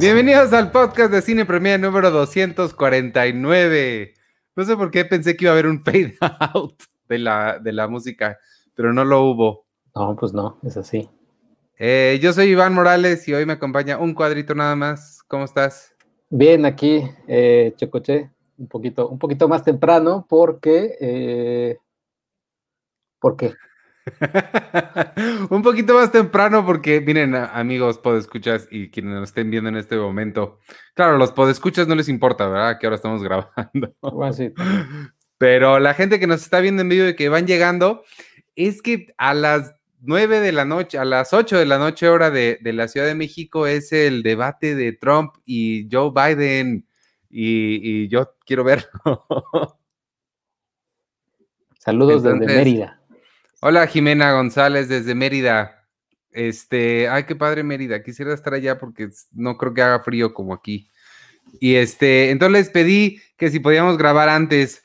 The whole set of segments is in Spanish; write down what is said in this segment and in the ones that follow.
Bienvenidos al podcast de Cine Premier número 249. No sé por qué pensé que iba a haber un fade out de la, de la música, pero no lo hubo. No, pues no, es así. Eh, yo soy Iván Morales y hoy me acompaña un cuadrito nada más. ¿Cómo estás? Bien, aquí, eh, Chocoche, un poquito, un poquito más temprano porque... Eh, ¿Por qué? un poquito más temprano porque, miren, amigos podescuchas y quienes nos estén viendo en este momento, claro, los podescuchas no les importa, ¿verdad? Que ahora estamos grabando. Pero la gente que nos está viendo en vivo y que van llegando, es que a las 9 de la noche, a las 8 de la noche hora de, la Ciudad de México es el debate de Trump y Joe Biden y, yo quiero verlo. Saludos desde Mérida. Hola Jimena González desde Mérida. Este, ay, qué padre Mérida. Quisiera estar allá porque no creo que haga frío como aquí. Y este, entonces les pedí que si podíamos grabar antes,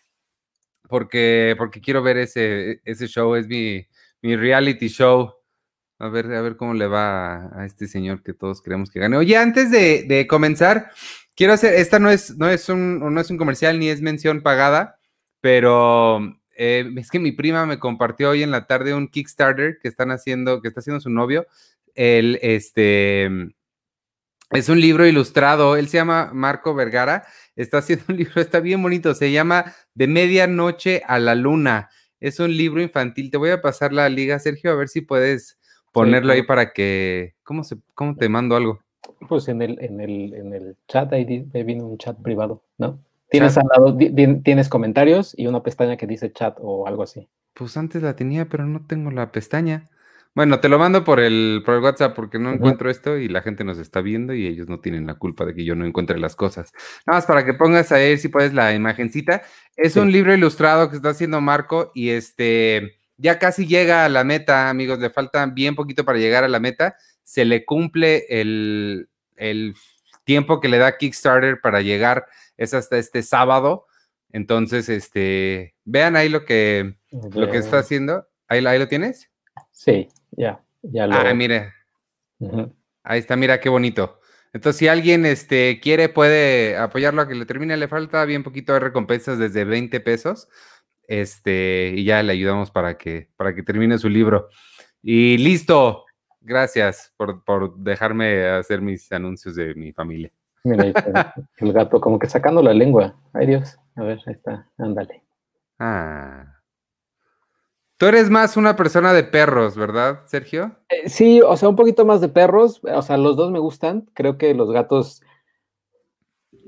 porque, porque quiero ver ese, ese show, es mi, reality show. A ver, a ver cómo le va a, este señor que todos queremos que gane. Oye, antes de, de comenzar, quiero hacer, esta no es, no es un, no es un comercial ni es mención pagada, pero eh, es que mi prima me compartió hoy en la tarde un Kickstarter que están haciendo, que está haciendo su novio. Él, este, es un libro ilustrado. Él se llama Marco Vergara. Está haciendo un libro, está bien bonito. Se llama De medianoche a la luna. Es un libro infantil. Te voy a pasar la liga, Sergio, a ver si puedes ponerlo ahí para que. ¿Cómo se, cómo te mando algo? Pues en el, en el, en el chat, ahí viene un chat privado, ¿no? Tienes al lado, tienes comentarios y una pestaña que dice chat o algo así. Pues antes la tenía, pero no tengo la pestaña. Bueno, te lo mando por el, por el WhatsApp porque no encuentro esto y la gente nos está viendo y ellos no tienen la culpa de que yo no encuentre las cosas. Nada más para que pongas ahí, si puedes, la imagencita. Es un libro ilustrado que está haciendo Marco y este ya casi llega a la meta, amigos. Le falta bien poquito para llegar a la meta. Se le cumple el, el tiempo que le da Kickstarter para llegar es hasta este sábado. Entonces, este, vean ahí lo que, lo que está haciendo. ¿Ahí, ¿Ahí, lo tienes? Sí, ya, ya lo. Ah, mire. Ahí está, mira qué bonito. Entonces, si alguien este, quiere, puede apoyarlo a que le termine. Le falta bien poquito de recompensas desde 20 pesos. Este, y ya le ayudamos para que, para que termine su libro. Y listo. Gracias por, por dejarme hacer mis anuncios de mi familia. Mira, ahí está el gato como que sacando la lengua. Ay Dios, a ver, ahí está, ándale. Ah. Tú eres más una persona de perros, ¿verdad, Sergio? Eh, sí, o sea, un poquito más de perros. O sea, los dos me gustan. Creo que los gatos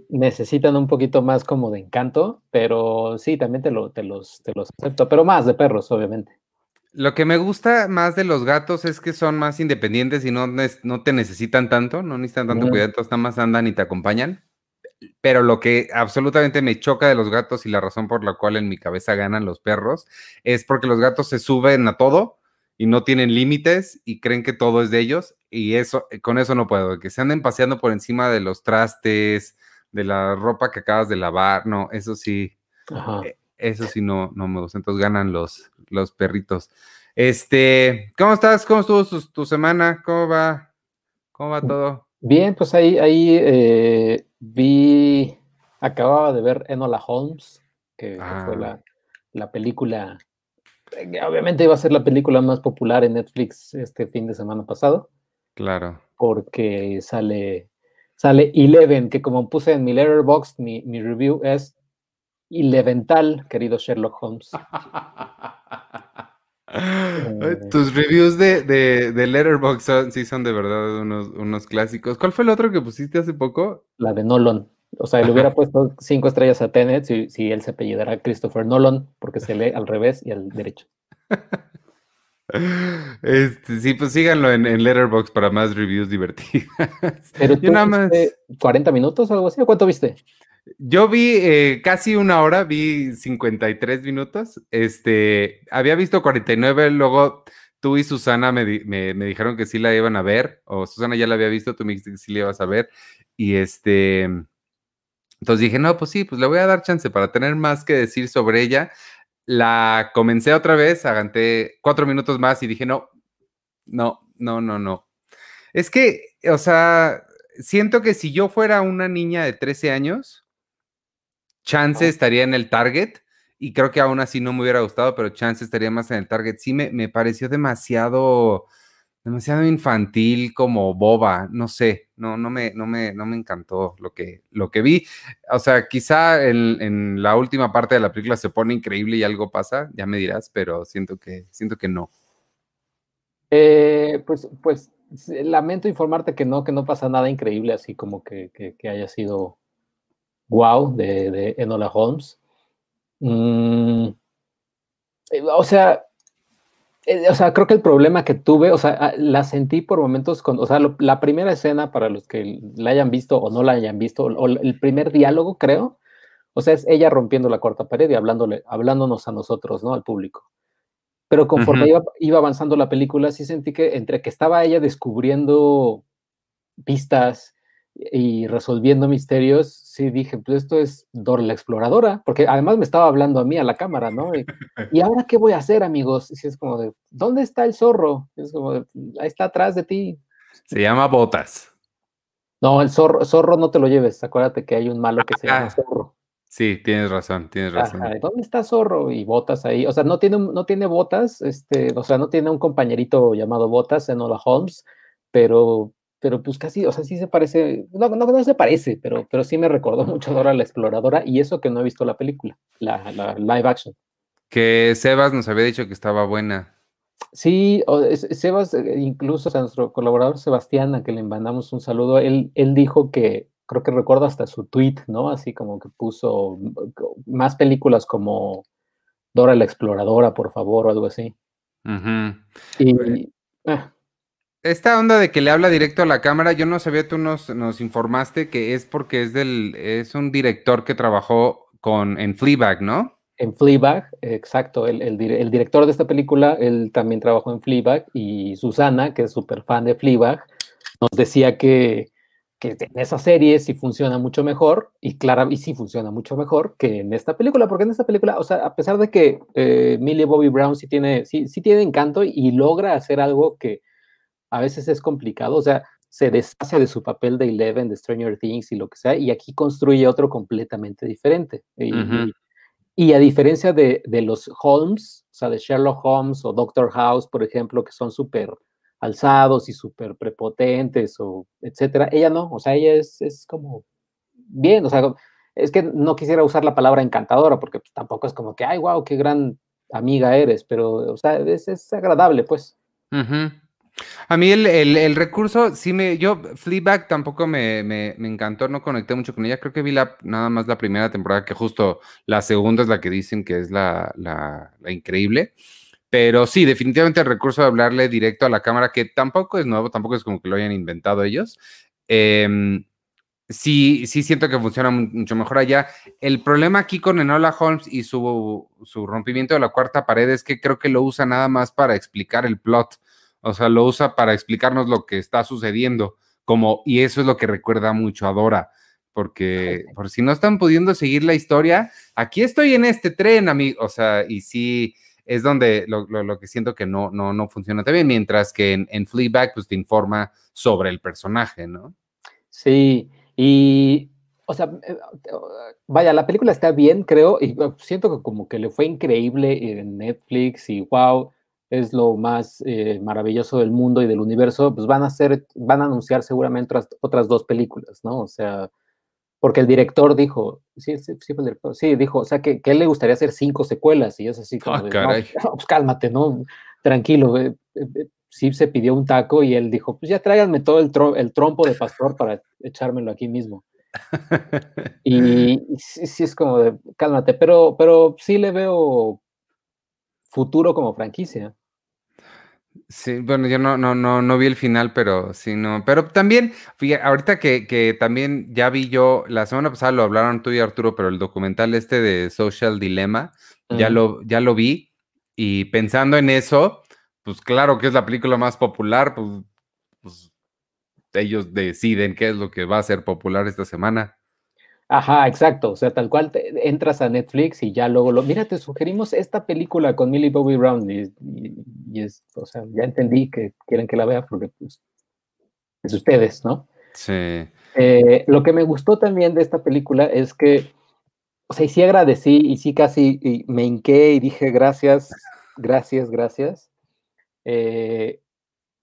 necesitan un poquito más como de encanto, pero sí, también te, lo, te, los, te los acepto, pero más de perros, obviamente. Lo que me gusta más de los gatos es que son más independientes y no, no te necesitan tanto, no necesitan tanto cuidado, nada más andan y te acompañan. Pero lo que absolutamente me choca de los gatos y la razón por la cual en mi cabeza ganan los perros es porque los gatos se suben a todo y no tienen límites y creen que todo es de ellos y eso con eso no puedo, que se anden paseando por encima de los trastes, de la ropa que acabas de lavar, no, eso sí. Eh, eso sí no, no me gusta. Entonces ganan los, los perritos. Este, ¿cómo estás? ¿Cómo estuvo tu, semana? ¿Cómo va? ¿Cómo va todo? Bien, pues ahí, ahí eh, vi, acababa de ver Enola Holmes, que, fue ah. la, película, eh, obviamente iba a ser la película más popular en Netflix este fin de semana pasado. Claro. Porque sale, sale Eleven, que como puse en mi letterbox, mi, mi review es Elevental, querido Sherlock Holmes. Tus reviews de, de, de Letterboxd sí son de verdad unos, unos, clásicos. ¿Cuál fue el otro que pusiste hace poco? La de Nolan. O sea, le hubiera puesto cinco estrellas a Tenet si, si él se apellidara Christopher Nolan, porque se lee al revés y al derecho. Este, sí, pues síganlo en, en Letterboxd para más reviews divertidas. Pero tú nada más... 40 minutos o algo así, ¿cuánto viste? Yo vi eh, casi una hora, vi 53 minutos. Este, había visto 49, luego tú y Susana me, dijeron que sí la iban a ver, o Susana ya la había visto, tú me dijiste que sí la ibas a ver. Y este, entonces dije, no, pues sí, pues le voy a dar chance para tener más que decir sobre ella. La comencé otra vez, aganté cuatro minutos más y dije, no, no, no, no, no. Es que, o sea, siento que si yo fuera una niña de 13 años, chance estaría en el target y creo que aún así no me hubiera gustado, pero chance estaría más en el target. Sí, me, me pareció demasiado, demasiado infantil, como boba, no sé, no, no, me, no, me, no me encantó lo que, lo que vi. O sea, quizá en, en, la última parte de la película se pone increíble y algo pasa, ya me dirás, pero siento que, siento que no. Eh, pues, pues lamento informarte que no, que no pasa nada increíble, así como que, que, haya sido wow de, de Enola Holmes. Mm, eh, o sea, eh, o sea, creo que el problema que tuve, o sea, ah, la sentí por momentos con, o sea, la primera escena para los que la hayan visto o no la hayan visto, o, el primer diálogo, creo, o sea, es ella rompiendo la cuarta pared y hablándole, hablándonos a nosotros, ¿no? Al público. Pero conforme iba, iba, avanzando la película, sí sentí que entre que estaba ella descubriendo pistas y resolviendo misterios, sí dije, pues esto es Dora la exploradora, porque además me estaba hablando a mí a la cámara, ¿no? Y, ahora qué voy a hacer, amigos? Y es como de, ¿dónde está el zorro? Es como de, ahí está atrás de ti. Se llama Botas. No, el zorro, zorro no te lo lleves, acuérdate que hay un malo que se llama ah, Zorro. Sí, tienes razón, tienes razón. ¿Dónde está Zorro? Y Botas ahí, o sea, no tiene, no tiene Botas, este, o sea, no tiene un compañerito llamado Botas en Ola Holmes, pero pero pues casi, o sea, sí se parece, no, no, no se parece, pero, pero sí me recordó mucho a Dora la Exploradora y eso que no he visto la película, la, la live action. Que Sebas nos había dicho que estaba buena. Sí, Sebas, eh, incluso o nuestro colaborador Sebastián, a que le mandamos un saludo, él, él dijo que, creo que recuerdo hasta su tweet, ¿no? Así como que puso más películas como Dora la Exploradora, por favor, o algo así. Y, ah, esta onda de que le habla directo a la cámara, yo no sabía, tú nos, informaste que es porque es del, es un director que trabajó con, en Fleabag, ¿no? En Fleabag, exacto. El, director de esta película, él también trabajó en Fleabag y Susana, que es súper fan de Fleabag, nos decía que, en esa serie sí funciona mucho mejor y claro, y sí funciona mucho mejor que en esta película, porque en esta película, o sea, a pesar de que eh, Millie Bobby Brown sí tiene, sí, sí tiene encanto y logra hacer algo que a veces es complicado, o sea, se deshace de su papel de Eleven, de Stranger Things y lo que sea, y aquí construye otro completamente diferente. Y, a diferencia de, los Holmes, o sea, de Sherlock Holmes o Doctor House, por ejemplo, que son súper alzados y súper prepotentes, o etcétera, ella no, o sea, ella es, es, como bien, o sea, es que no quisiera usar la palabra encantadora, porque pues, tampoco es como que, ay, wow, qué gran amiga eres, pero, o sea, es, es agradable, pues. A mí el, recurso, sí me, yo, Fleabag tampoco me, encantó, no conecté mucho con ella, creo que vi la, nada más la primera temporada, que justo la segunda es la que dicen que es la, increíble, pero sí, definitivamente el recurso de hablarle directo a la cámara, que tampoco es nuevo, tampoco es como que lo hayan inventado ellos, em, sí, sí siento que funciona mucho mejor allá. El problema aquí con Enola Holmes y su, su rompimiento de la cuarta pared es que creo que lo usa nada más para explicar el plot o sea, lo usa para explicarnos lo que está sucediendo, como, y eso es lo que recuerda mucho a Dora, porque por si no están pudiendo seguir la historia, aquí estoy en este tren, amigo, o sea, y sí, es donde lo, que siento que no, no, no funciona también, mientras que en, en Fleabag, pues te informa sobre el personaje, ¿no? Sí, y o sea, eh, vaya, la película está bien, creo, y siento que como que le fue increíble en Netflix y wow, es lo más eh, maravilloso del mundo y del universo, pues van a hacer, van a anunciar seguramente otras, dos películas, ¿no? O sea, porque el director dijo, sí, sí, sí, el director, sí, dijo, o sea, que, que él le gustaría hacer cinco secuelas y es así como, ah, pues cálmate, ¿no? Tranquilo, eh, eh, sí se pidió un taco y él dijo, pues ya tráiganme todo el, el trompo de pastor para echármelo aquí mismo. y, sí, sí, es como de, cálmate, pero, pero sí le veo futuro como franquicia. Sí, bueno, yo no, no, no, no vi el final, pero sí, no. Pero también, fíjate, ahorita que, también ya vi yo, la semana pasada lo hablaron tú y Arturo, pero el documental este de Social Dilemma, ya, lo, ya lo vi. Y pensando en eso, pues claro que es la película más popular, pues, pues ellos deciden qué es lo que va a ser popular esta semana. Ajá, exacto. O sea, tal cual entras a Netflix y ya luego lo. Mira, te sugerimos esta película con Millie Bobby Brown. Y, es, o sea, ya entendí que quieren que la vea porque, pues, es ustedes, ¿no? Sí. Eh, lo que me gustó también de esta película es que, o sea, y sí agradecí y sí casi me hinqué y dije gracias, gracias, gracias. Eh,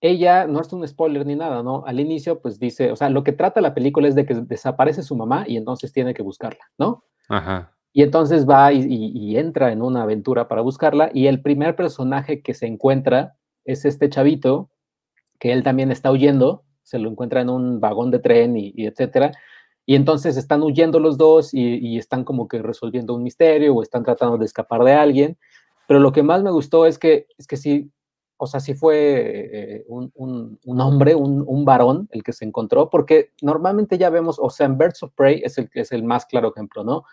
ella, no es un spoiler ni nada, ¿no? Al inicio, pues dice, o sea, lo que trata la película es de que desaparece su mamá y entonces tiene que buscarla, ¿no? Ajá. Y entonces va y, entra en una aventura para buscarla y el primer personaje que se encuentra es este chavito, que él también está huyendo, se lo encuentra en un vagón de tren y, etcétera. Y entonces están huyendo los dos y, están como que resolviendo un misterio o están tratando de escapar de alguien. Pero lo que más me gustó es que, es que sí, o sea, sí fue eh, un, hombre, un, varón el que se encontró, porque normalmente ya vemos, o sea, en Birds of Prey es el, es el más claro ejemplo, ¿no?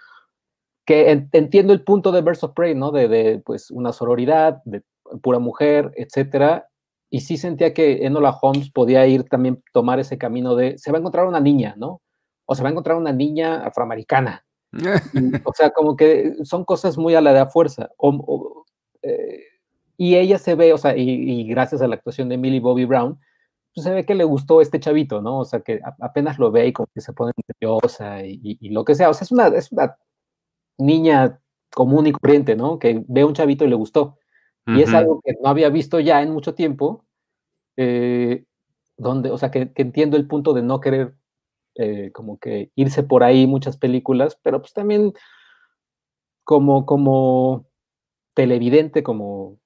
Que entiendo el punto de Birds of Prey, ¿no? De, pues una sororidad, de pura mujer, etcétera. Y sí sentía que Enola Holmes podía ir también, tomar ese camino de, se va a encontrar una niña, ¿no? O se va a encontrar una niña afroamericana. o sea, como que son cosas muy a la de a fuerza. O, eh, y ella se ve, o sea, y, gracias a la actuación de Millie Bobby Brown, pues se ve que le gustó este chavito, ¿no? O sea, que apenas lo ve y como que se pone nerviosa y, lo que sea. O sea, es una, es una niña común y corriente, ¿no? Que ve a un chavito y le gustó. Y es algo que no había visto ya en mucho tiempo, eh, donde, o sea, que, entiendo el punto de no querer eh, como que irse por ahí muchas películas, pero pues también como, como televidente, como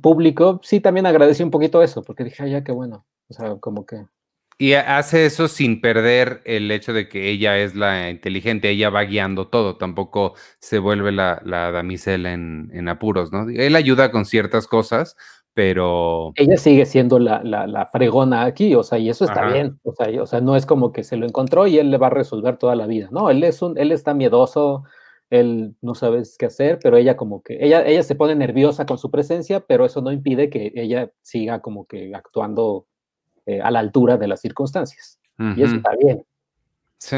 público, sí también agradecí un poquito eso, porque dije, ya qué bueno. O sea, como que. Y hace eso sin perder el hecho de que ella es la inteligente, ella va guiando todo, tampoco se vuelve la, la damisela en, apuros, ¿no? Él ayuda con ciertas cosas, pero... Ella sigue siendo la, la, fregona aquí, o sea, y eso está bien, o sea, o sea, no es como que se lo encontró y él le va a resolver toda la vida, no, él es un, él está miedoso, él no sabe qué hacer, pero ella como que, ella, ella se pone nerviosa con su presencia, pero eso no impide que ella siga como que actuando eh, a la altura de las circunstancias. Y eso está bien. Sí.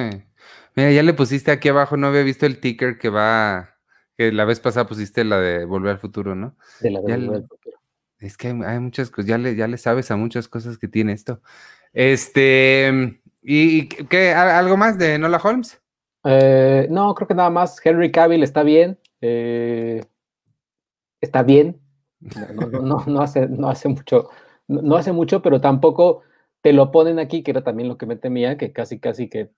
Mira, ya le pusiste aquí abajo, no había visto el ticker que va, que la vez pasada pusiste la de Volver al Futuro, ¿no? De la de Volver al Futuro. Es que hay, muchas cosas, ya le, ya le sabes a muchas cosas que tiene esto. Este, ¿y qué? ¿Algo más de Nola Holmes? Eh, no, creo que nada más. Henry Cavill está bien. Eh, está bien. No, hace, no hace mucho. No, hace mucho, pero tampoco te lo ponen aquí, que era también lo que me temía, que casi, casi que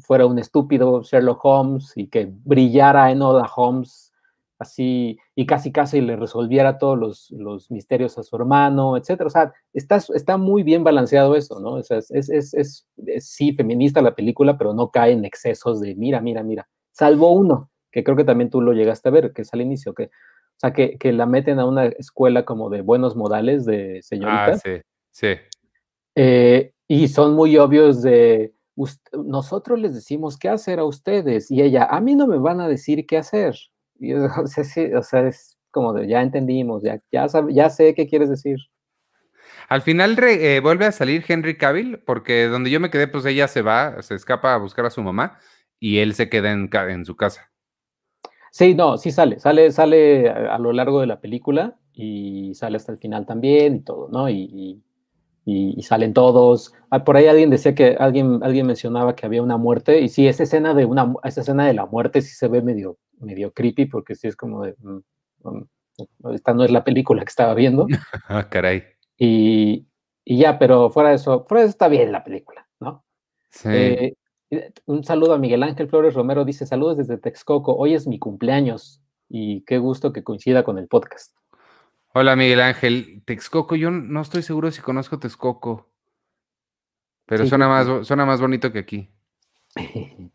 fuera un estúpido Sherlock Holmes y que brillara en Oda Holmes así, y casi casi le resolviera todos los, los misterios a su hermano, etcétera. O sea, está, está muy bien balanceado eso, ¿no? O sea, es, es, es, sí feminista la película, pero no cae en excesos de mira, mira, mira. Salvo uno, que creo que también tú lo llegaste a ver, que es al inicio, que, o sea, que, que la meten a una escuela como de buenos modales de señorita. Ah, sí, sí. Eh, y son muy obvios de, nosotros les decimos qué hacer a ustedes y ella, a mí no me van a decir qué hacer. o, sea, es como de, ya entendimos, ya, ya, ya sé qué quieres decir. Al final eh, vuelve a salir Henry Cavill, porque donde yo me quedé, pues ella se va, se escapa a buscar a su mamá y él se queda en, en su casa. Sí, no, sí sale, sale, sale a, lo largo de la película y sale hasta el final también y todo, ¿no? Y, y, salen todos. Ah, por ahí alguien decía que alguien, alguien mencionaba que había una muerte y sí, esa escena de una, esa escena de la muerte sí se ve medio, medio creepy porque sí es como de, mm, mm, esta no es la película que estaba viendo. ah, caray. Y, y, ya, pero fuera de eso, fuera de eso está bien la película, ¿no? Sí. Eh, un saludo a Miguel Ángel Flores Romero, dice saludos desde Texcoco, hoy es mi cumpleaños y qué gusto que coincida con el podcast. Hola Miguel Ángel, Texcoco, yo no estoy seguro si conozco Texcoco, pero suena, más, suena más bonito que aquí.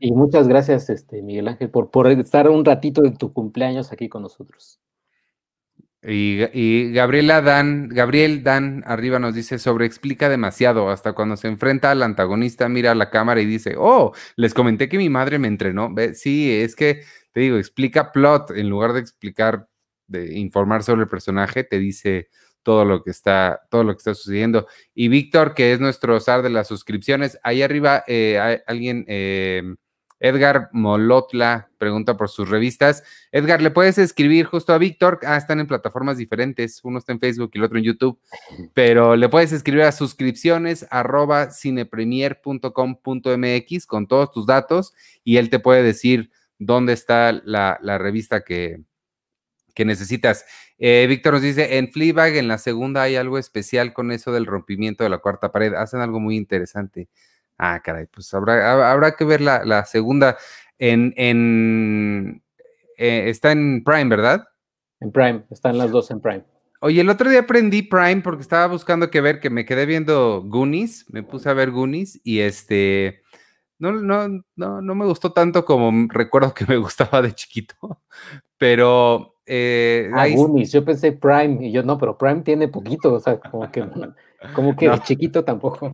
y, muchas gracias, este, Miguel Ángel, por, por estar un ratito de tu cumpleaños aquí con nosotros. Y, Gabriela Dan, Gabriel Dan arriba nos dice sobre explica demasiado, hasta cuando se enfrenta al antagonista, mira a la cámara y dice, oh, les comenté que mi madre me entrenó. Sí, es que te digo, explica plot en lugar de explicar, de informar sobre el personaje, te dice todo lo que está, todo lo que está sucediendo. Y Víctor, que es nuestro zar de las suscripciones, ahí arriba eh, alguien, eh, Edgar Molotla pregunta por sus revistas. Edgar, ¿le puedes escribir justo a Víctor? Ah, están en plataformas diferentes. Uno está en Facebook y el otro en YouTube. Pero le puedes escribir a suscripciones arroba cinepremier.com.mx con todos tus datos y él te puede decir dónde está la, revista que, que necesitas. Eh, Víctor nos dice, en Fleabag, en la segunda hay algo especial con eso del rompimiento de la cuarta pared. Hacen algo muy interesante. Ah, caray, pues habrá, habrá que ver la, segunda. En, en eh, está en Prime, ¿verdad? En Prime, están las dos en Prime. Oye, el otro día aprendí Prime porque estaba buscando que ver, que me quedé viendo Goonies, me puse a ver Goonies y este, no, no, no, no me gustó tanto como recuerdo que me gustaba de chiquito, pero... Eh, ah, Goonies, yo pensé Prime y yo no, pero Prime tiene poquito, o sea, como que, como que chiquito tampoco.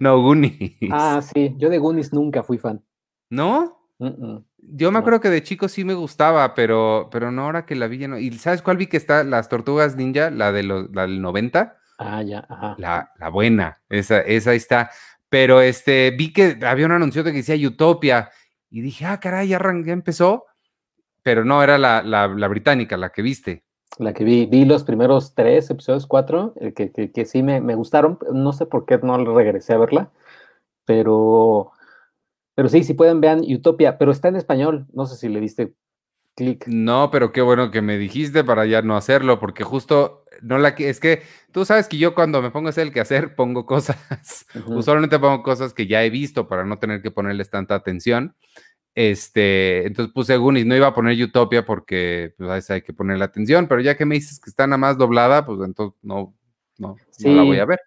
No, Goonies. Ah, sí, yo de Goonies nunca fui fan. ¿No? Yo me acuerdo que de chico sí me gustaba, pero, pero no ahora que la vi ya no. ¿Y sabes cuál vi que está? Las Tortugas Ninja, la, de los, la del 90. Ah, ya, ajá. La, la buena, esa, esa está. Pero este, vi que había un anuncio de que decía Utopia y dije, ah, caray, ya, ya empezó. Pero no, era la, la, la británica, la que viste. La que vi, vi los primeros tres episodios, cuatro, eh, que, que, que sí me, me, gustaron. No sé por qué no regresé a verla, pero, pero sí, si pueden, vean Utopia, pero está en español. No sé si le diste clic. No, pero qué bueno que me dijiste para ya no hacerlo, porque justo no la es que tú sabes que yo cuando me pongo a hacer el hacer pongo cosas. Usualmente pongo cosas que ya he visto para no tener que ponerles tanta atención. Este, entonces puse Goonies, no iba a poner Utopia porque pues, hay que ponerle atención, pero ya que me dices que está nada más doblada, pues entonces no, no, la voy a ver.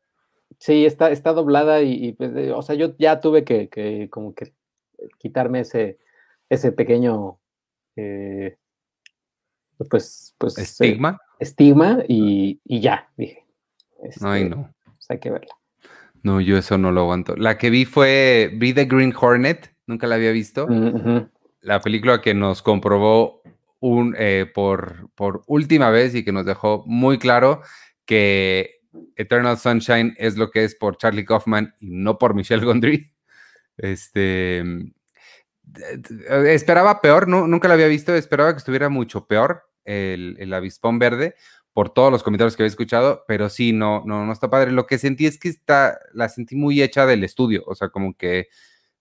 Sí, está, está doblada y, pues, o sea, yo ya tuve que, que, como que quitarme ese, ese pequeño, eh, pues, pues. Estigma. estigma y, y, ya, dije. Ay, este, no. Pues, hay que verla. No, yo eso no lo aguanto. La que vi fue, vi The Green Hornet nunca la había visto. La película que nos comprobó un, eh, por, por última vez y que nos dejó muy claro que Eternal Sunshine es lo que es por Charlie Kaufman y no por Michelle Gondry. Este, esperaba peor, no, nunca la había visto, esperaba que estuviera mucho peor el, el avispón verde por todos los comentarios que había escuchado, pero sí, no, no, no está padre. Lo que sentí es que está, la sentí muy hecha del estudio, o sea, como que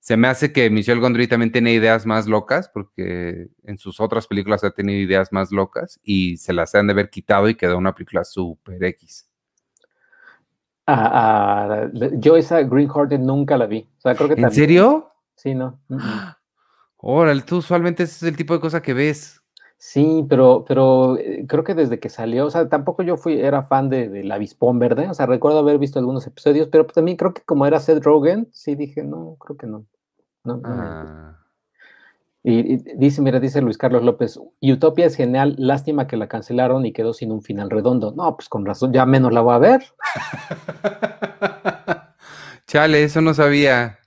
se me hace que Michelle Gondry también tiene ideas más locas, porque en sus otras películas ha tenido ideas más locas y se las han de haber quitado y quedó una película super X. Ah, ah, yo esa Green Hornet nunca la vi. ¿En serio? Sí, no. Órale, tú usualmente ese es el tipo de cosa que ves. Sí, pero, pero eh, creo que desde que salió, o sea, tampoco yo fui, era fan de, de la Avispón Verde, o sea, recuerdo haber visto algunos episodios, pero también creo que como era Seth Rogen, sí dije, no, creo que no. Ah. y, dice, mira, dice Luis Carlos López, Utopia es genial, lástima que la cancelaron y quedó sin un final redondo. No, pues con razón, ya menos la voy a ver. Chale, eso no sabía.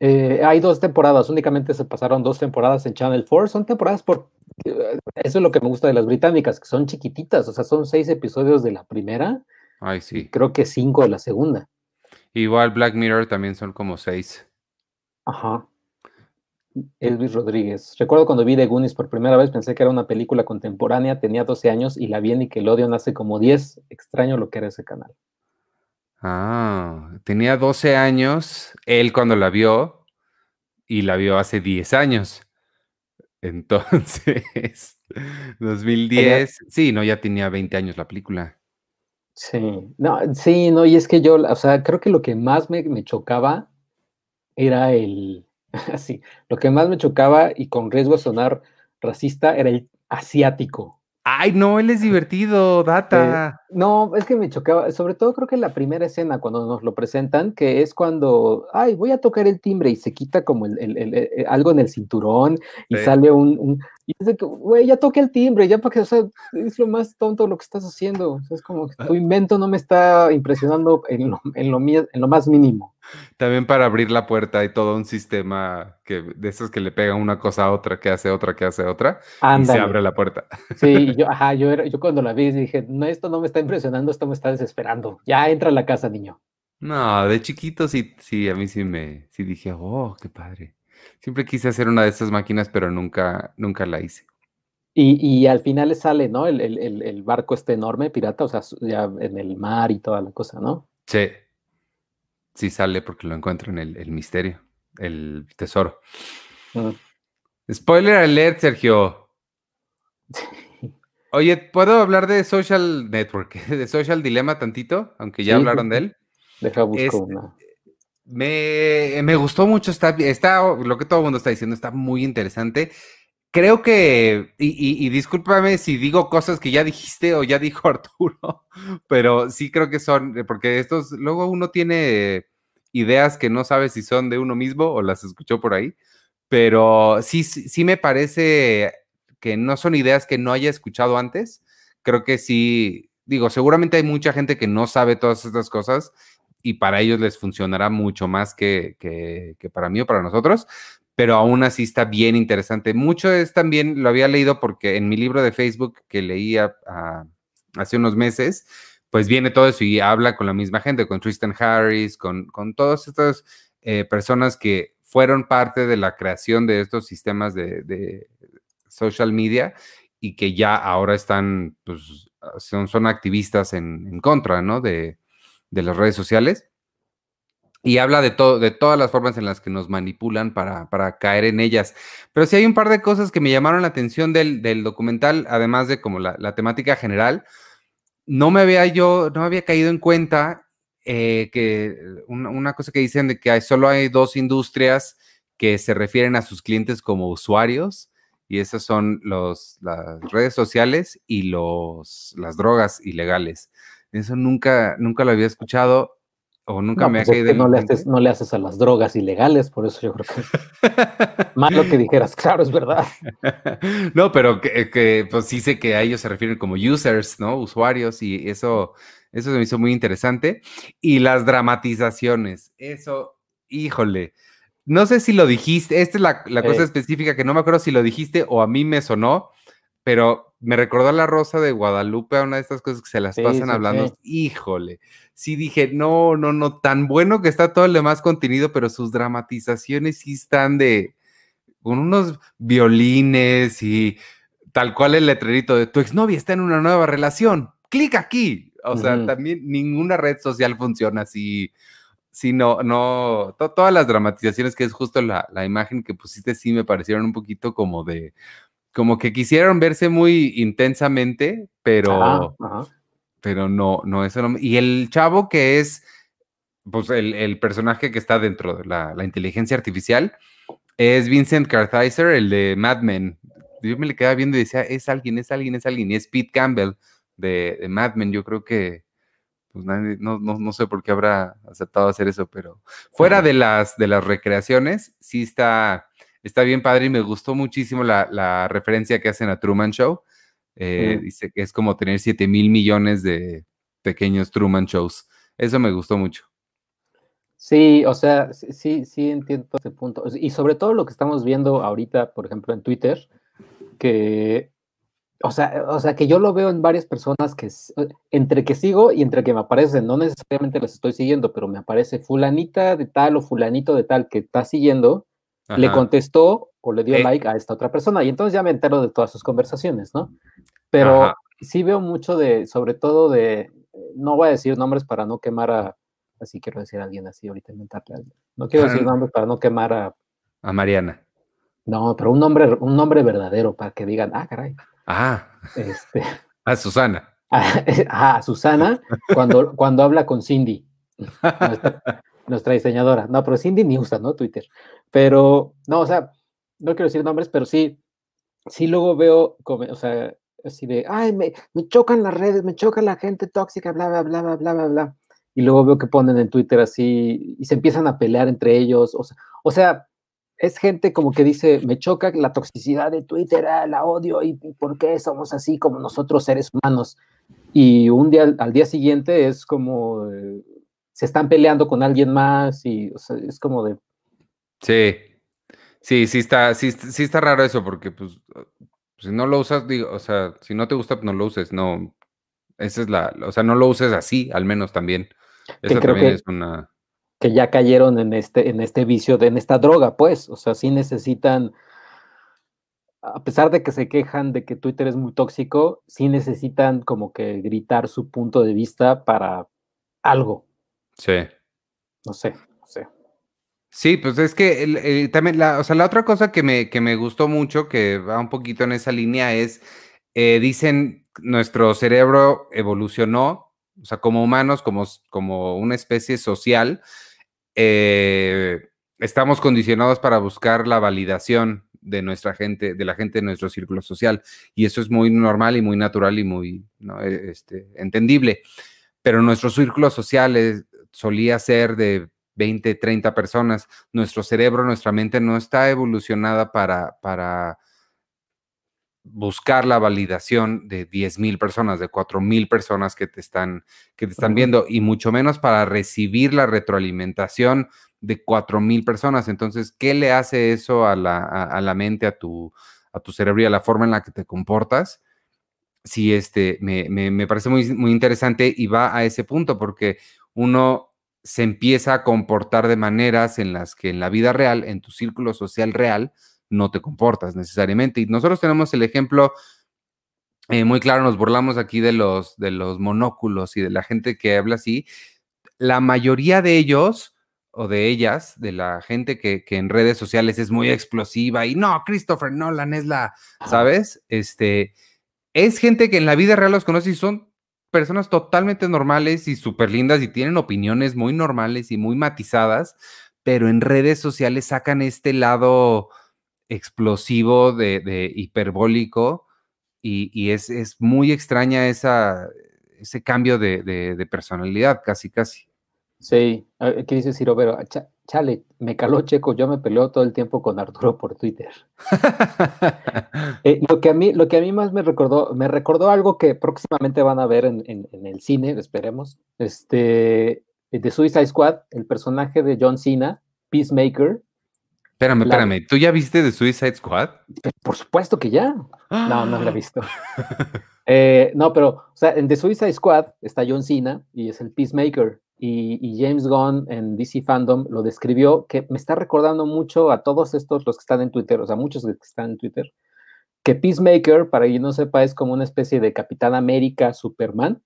Eh, hay dos temporadas, únicamente se pasaron dos temporadas en Channel 4, son temporadas por... Eso es lo que me gusta de las británicas, que son chiquititas, o sea, son seis episodios de la primera. Ay, sí. creo que cinco de la segunda. Igual Black Mirror también son como seis. Ajá. Elvis Rodríguez. Recuerdo cuando vi The Goonies por primera vez, pensé que era una película contemporánea, tenía 12 años y la vi en Nickelodeon hace como 10. Extraño lo que era ese canal. Ah, tenía 12 años él cuando la vio y la vio hace 10 años. Entonces, 2010, sí, no, ya tenía 20 años la película. Sí, no, sí, no, y es que yo, o sea, creo que lo que más me, me chocaba era el, así, lo que más me chocaba y con riesgo de sonar racista era el asiático. Ay, no, él es divertido, data. No, es que me chocaba, sobre todo creo que la primera escena cuando nos lo presentan, que es cuando, ay, voy a tocar el timbre y se quita como el, eh, algo en el cinturón y sale un, y es de que, güey, ya toque el timbre, ya para que, o sea, es lo más tonto lo que estás haciendo. es como que tu invento no me está impresionando en lo, en lo, en lo más mínimo. También para abrir la puerta hay todo un sistema que, de esos que le pegan una cosa a otra, que hace otra, que hace otra, y se abre la puerta. Sí, yo, ajá, yo, yo cuando la vi dije, no, esto no me está impresionando, esto me está desesperando. Ya entra a la casa, niño. No, de chiquito sí, sí, a mí sí me, sí dije, oh, qué padre. Siempre quise hacer una de estas máquinas, pero nunca, nunca la hice. Y, al final le sale, ¿no? El, barco este enorme, pirata, o sea, ya en el mar y toda la cosa, ¿no? Sí. Sí sale porque lo encuentro en el, misterio, el tesoro. Spoiler alert, Sergio. Oye, ¿puedo hablar de Social Network, de Social Dilemma tantito? Aunque ya hablaron de él. Deja buscar este, una. Me, gustó mucho, está, está, lo que todo el mundo está diciendo, está muy interesante. Creo que, y, y, discúlpame si digo cosas que ya dijiste o ya dijo Arturo, pero sí creo que son, porque estos, luego uno tiene ideas que no sabe si son de uno mismo o las escuchó por ahí, pero sí, sí me parece que no son ideas que no haya escuchado antes. Creo que sí, digo, seguramente hay mucha gente que no sabe todas estas cosas y para ellos les funcionará mucho más que, para mí o para nosotros, pero aún así está bien interesante. Mucho es también, lo había leído porque en mi libro de Facebook que leía hace unos meses, pues viene todo eso y habla con la misma gente, con Tristan Harris, con, con todas estas eh, personas que fueron parte de la creación de estos sistemas de, social media y que ya ahora están, pues, son, son activistas en, contra, ¿no? De, las redes sociales. Y habla de, todo, de todas las formas en las que nos manipulan para, caer en ellas. Pero sí hay un par de cosas que me llamaron la atención del, documental, además de como la, temática general. No me había yo, no había caído en cuenta eh, que una, una, cosa que dicen de que solo hay dos industrias que se refieren a sus clientes como usuarios y esas son los, las redes sociales y los, las drogas ilegales. Eso nunca, nunca lo había escuchado o nunca me ha pues caído. no, le haces, no le haces a las drogas ilegales, por eso yo creo que malo que dijeras, claro, es verdad. no, pero que, que, pues sí sé que a ellos se refieren como users, ¿no? Usuarios, y eso, eso se me hizo muy interesante. Y las dramatizaciones, eso, híjole. No sé si lo dijiste, esta es la, cosa específica que no me acuerdo si lo dijiste o a mí me sonó, pero me recordó a la Rosa de Guadalupe, a una de estas cosas que se las pasan hablando. Híjole, sí dije, no, no, no, tan bueno que está todo el demás contenido, pero sus dramatizaciones sí están de, con unos violines y tal cual el letrerito de tu exnovia está en una nueva relación, clic aquí. O sea, también ninguna red social funciona así sí, no, no, todas las dramatizaciones que es justo la, imagen que pusiste, sí me parecieron un poquito como de, como que quisieron verse muy intensamente, pero, pero no, no, eso no. Y el chavo que es, pues el, personaje que está dentro de la, inteligencia artificial, es Vincent Kartheiser, el de Mad Men. Yo me le quedaba viendo y decía, es alguien, es alguien, es alguien. Y es Pete Campbell de, de Mad Men. Yo creo que, pues no, no, sé por qué habrá aceptado hacer eso, pero fuera de las, de las recreaciones, sí está, está bien padre y me gustó muchísimo la, referencia que hacen a Truman Show. Eh, dice que es como tener 7 mil millones de pequeños Truman Shows. Eso me gustó mucho. Sí, o sea, sí, sí entiendo ese punto. Y sobre todo lo que estamos viendo ahorita, por ejemplo, en Twitter, que o sea, o sea, que yo lo veo en varias personas que entre que sigo y entre que me aparecen, no necesariamente las estoy siguiendo, pero me aparece fulanita de tal o fulanito de tal que está siguiendo, le contestó o le dio eh. like a esta otra persona y entonces ya me entero de todas sus conversaciones, ¿no? Pero sí veo mucho de, sobre todo de, no voy a decir nombres para no quemar a, así quiero decir a alguien así ahorita inventarle a alguien. No quiero decir nombres para no quemar a... A Mariana. No, pero un nombre, un nombre verdadero para que digan, ah, caray. Ah. Este, a Susana. A, Susana cuando, cuando habla con Cindy, nuestra, diseñadora. No, pero Cindy ni usa, ¿no? Twitter. Pero, no, o sea, no quiero decir nombres, pero sí, sí luego veo, o sea, así de, ay, me, me chocan las redes, me choca la gente tóxica, bla, bla, bla, bla, bla, bla, bla. Y luego veo que ponen en Twitter así y se empiezan a pelear entre ellos. O sea, o sea es gente como que dice, me choca la toxicidad de Twitter, ah, la odio y, por qué somos así como nosotros seres humanos. Y un día al día siguiente es como eh, se están peleando con alguien más y es como de Sí. Sí, sí está sí, sí está raro eso porque pues si no lo usas, digo, o sea, si no te gusta, pues no lo uses, no. Esa es la, o sea, no lo uses así, al menos también. Esa también es una que ya cayeron en este, en este vicio, de, en esta droga, pues, o sea, sí necesitan, a pesar de que se quejan de que Twitter es muy tóxico, sí necesitan como que gritar su punto de vista para algo. Sí. No sé, no sé. Sí, pues es que también, la, o sea, la otra cosa que me, que me gustó mucho, que va un poquito en esa línea, es, eh, dicen, nuestro cerebro evolucionó, o sea, como humanos, como, como una especie social, eh, estamos condicionados para buscar la validación de nuestra gente, de la gente de nuestro círculo social. Y eso es muy normal y muy natural y muy e, este, entendible. Pero nuestro círculo social solía ser de 20, 30 personas. Nuestro cerebro, nuestra mente no está evolucionada para, para buscar la validación de 10 mil personas, de 4 mil personas que te están, que te están viendo, y mucho menos para recibir la retroalimentación de 4 mil personas. Entonces, ¿qué le hace eso a la, a, la, mente, a tu, a tu cerebro y a la forma en la que te comportas? Sí, este, me, me, me parece muy, muy interesante y va a ese punto porque uno se empieza a comportar de maneras en las que en la vida real, en tu círculo social real, no te comportas necesariamente. Y nosotros tenemos el ejemplo eh, muy claro, nos burlamos aquí de los, de los monóculos y de la gente que habla así. La mayoría de ellos o de ellas, de la gente que, en redes sociales es muy explosiva y no, Christopher Nolan es la, ¿sabes? Este, es gente que en la vida real los conoce y son personas totalmente normales y súper lindas y tienen opiniones muy normales y muy matizadas, pero en redes sociales sacan este lado explosivo, de, hiperbólico, y, es, muy extraña esa, ese cambio de, personalidad, casi, casi. Sí, ¿qué dice Ciro? Pero, chale, me caló Checo, yo me peleo todo el tiempo con Arturo por Twitter. Eh, lo, que a mí, lo que a mí más me recordó, me recordó algo que próximamente van a ver en, en el cine, esperemos, este, de Suicide Squad, el personaje de John Cena, Peacemaker, Espérame, espérame, ¿tú ya viste The Suicide Squad? Por supuesto que ya. No, no la he visto. Eh, no, pero, o sea, en The Suicide Squad está John Cena y es el Peacemaker. Y, James Gunn en DC Fandom lo describió, que me está recordando mucho a todos estos, los que están en Twitter, o sea, muchos que están en Twitter, que Peacemaker, para quien no sepa, es como una especie de Capitán América, Superman.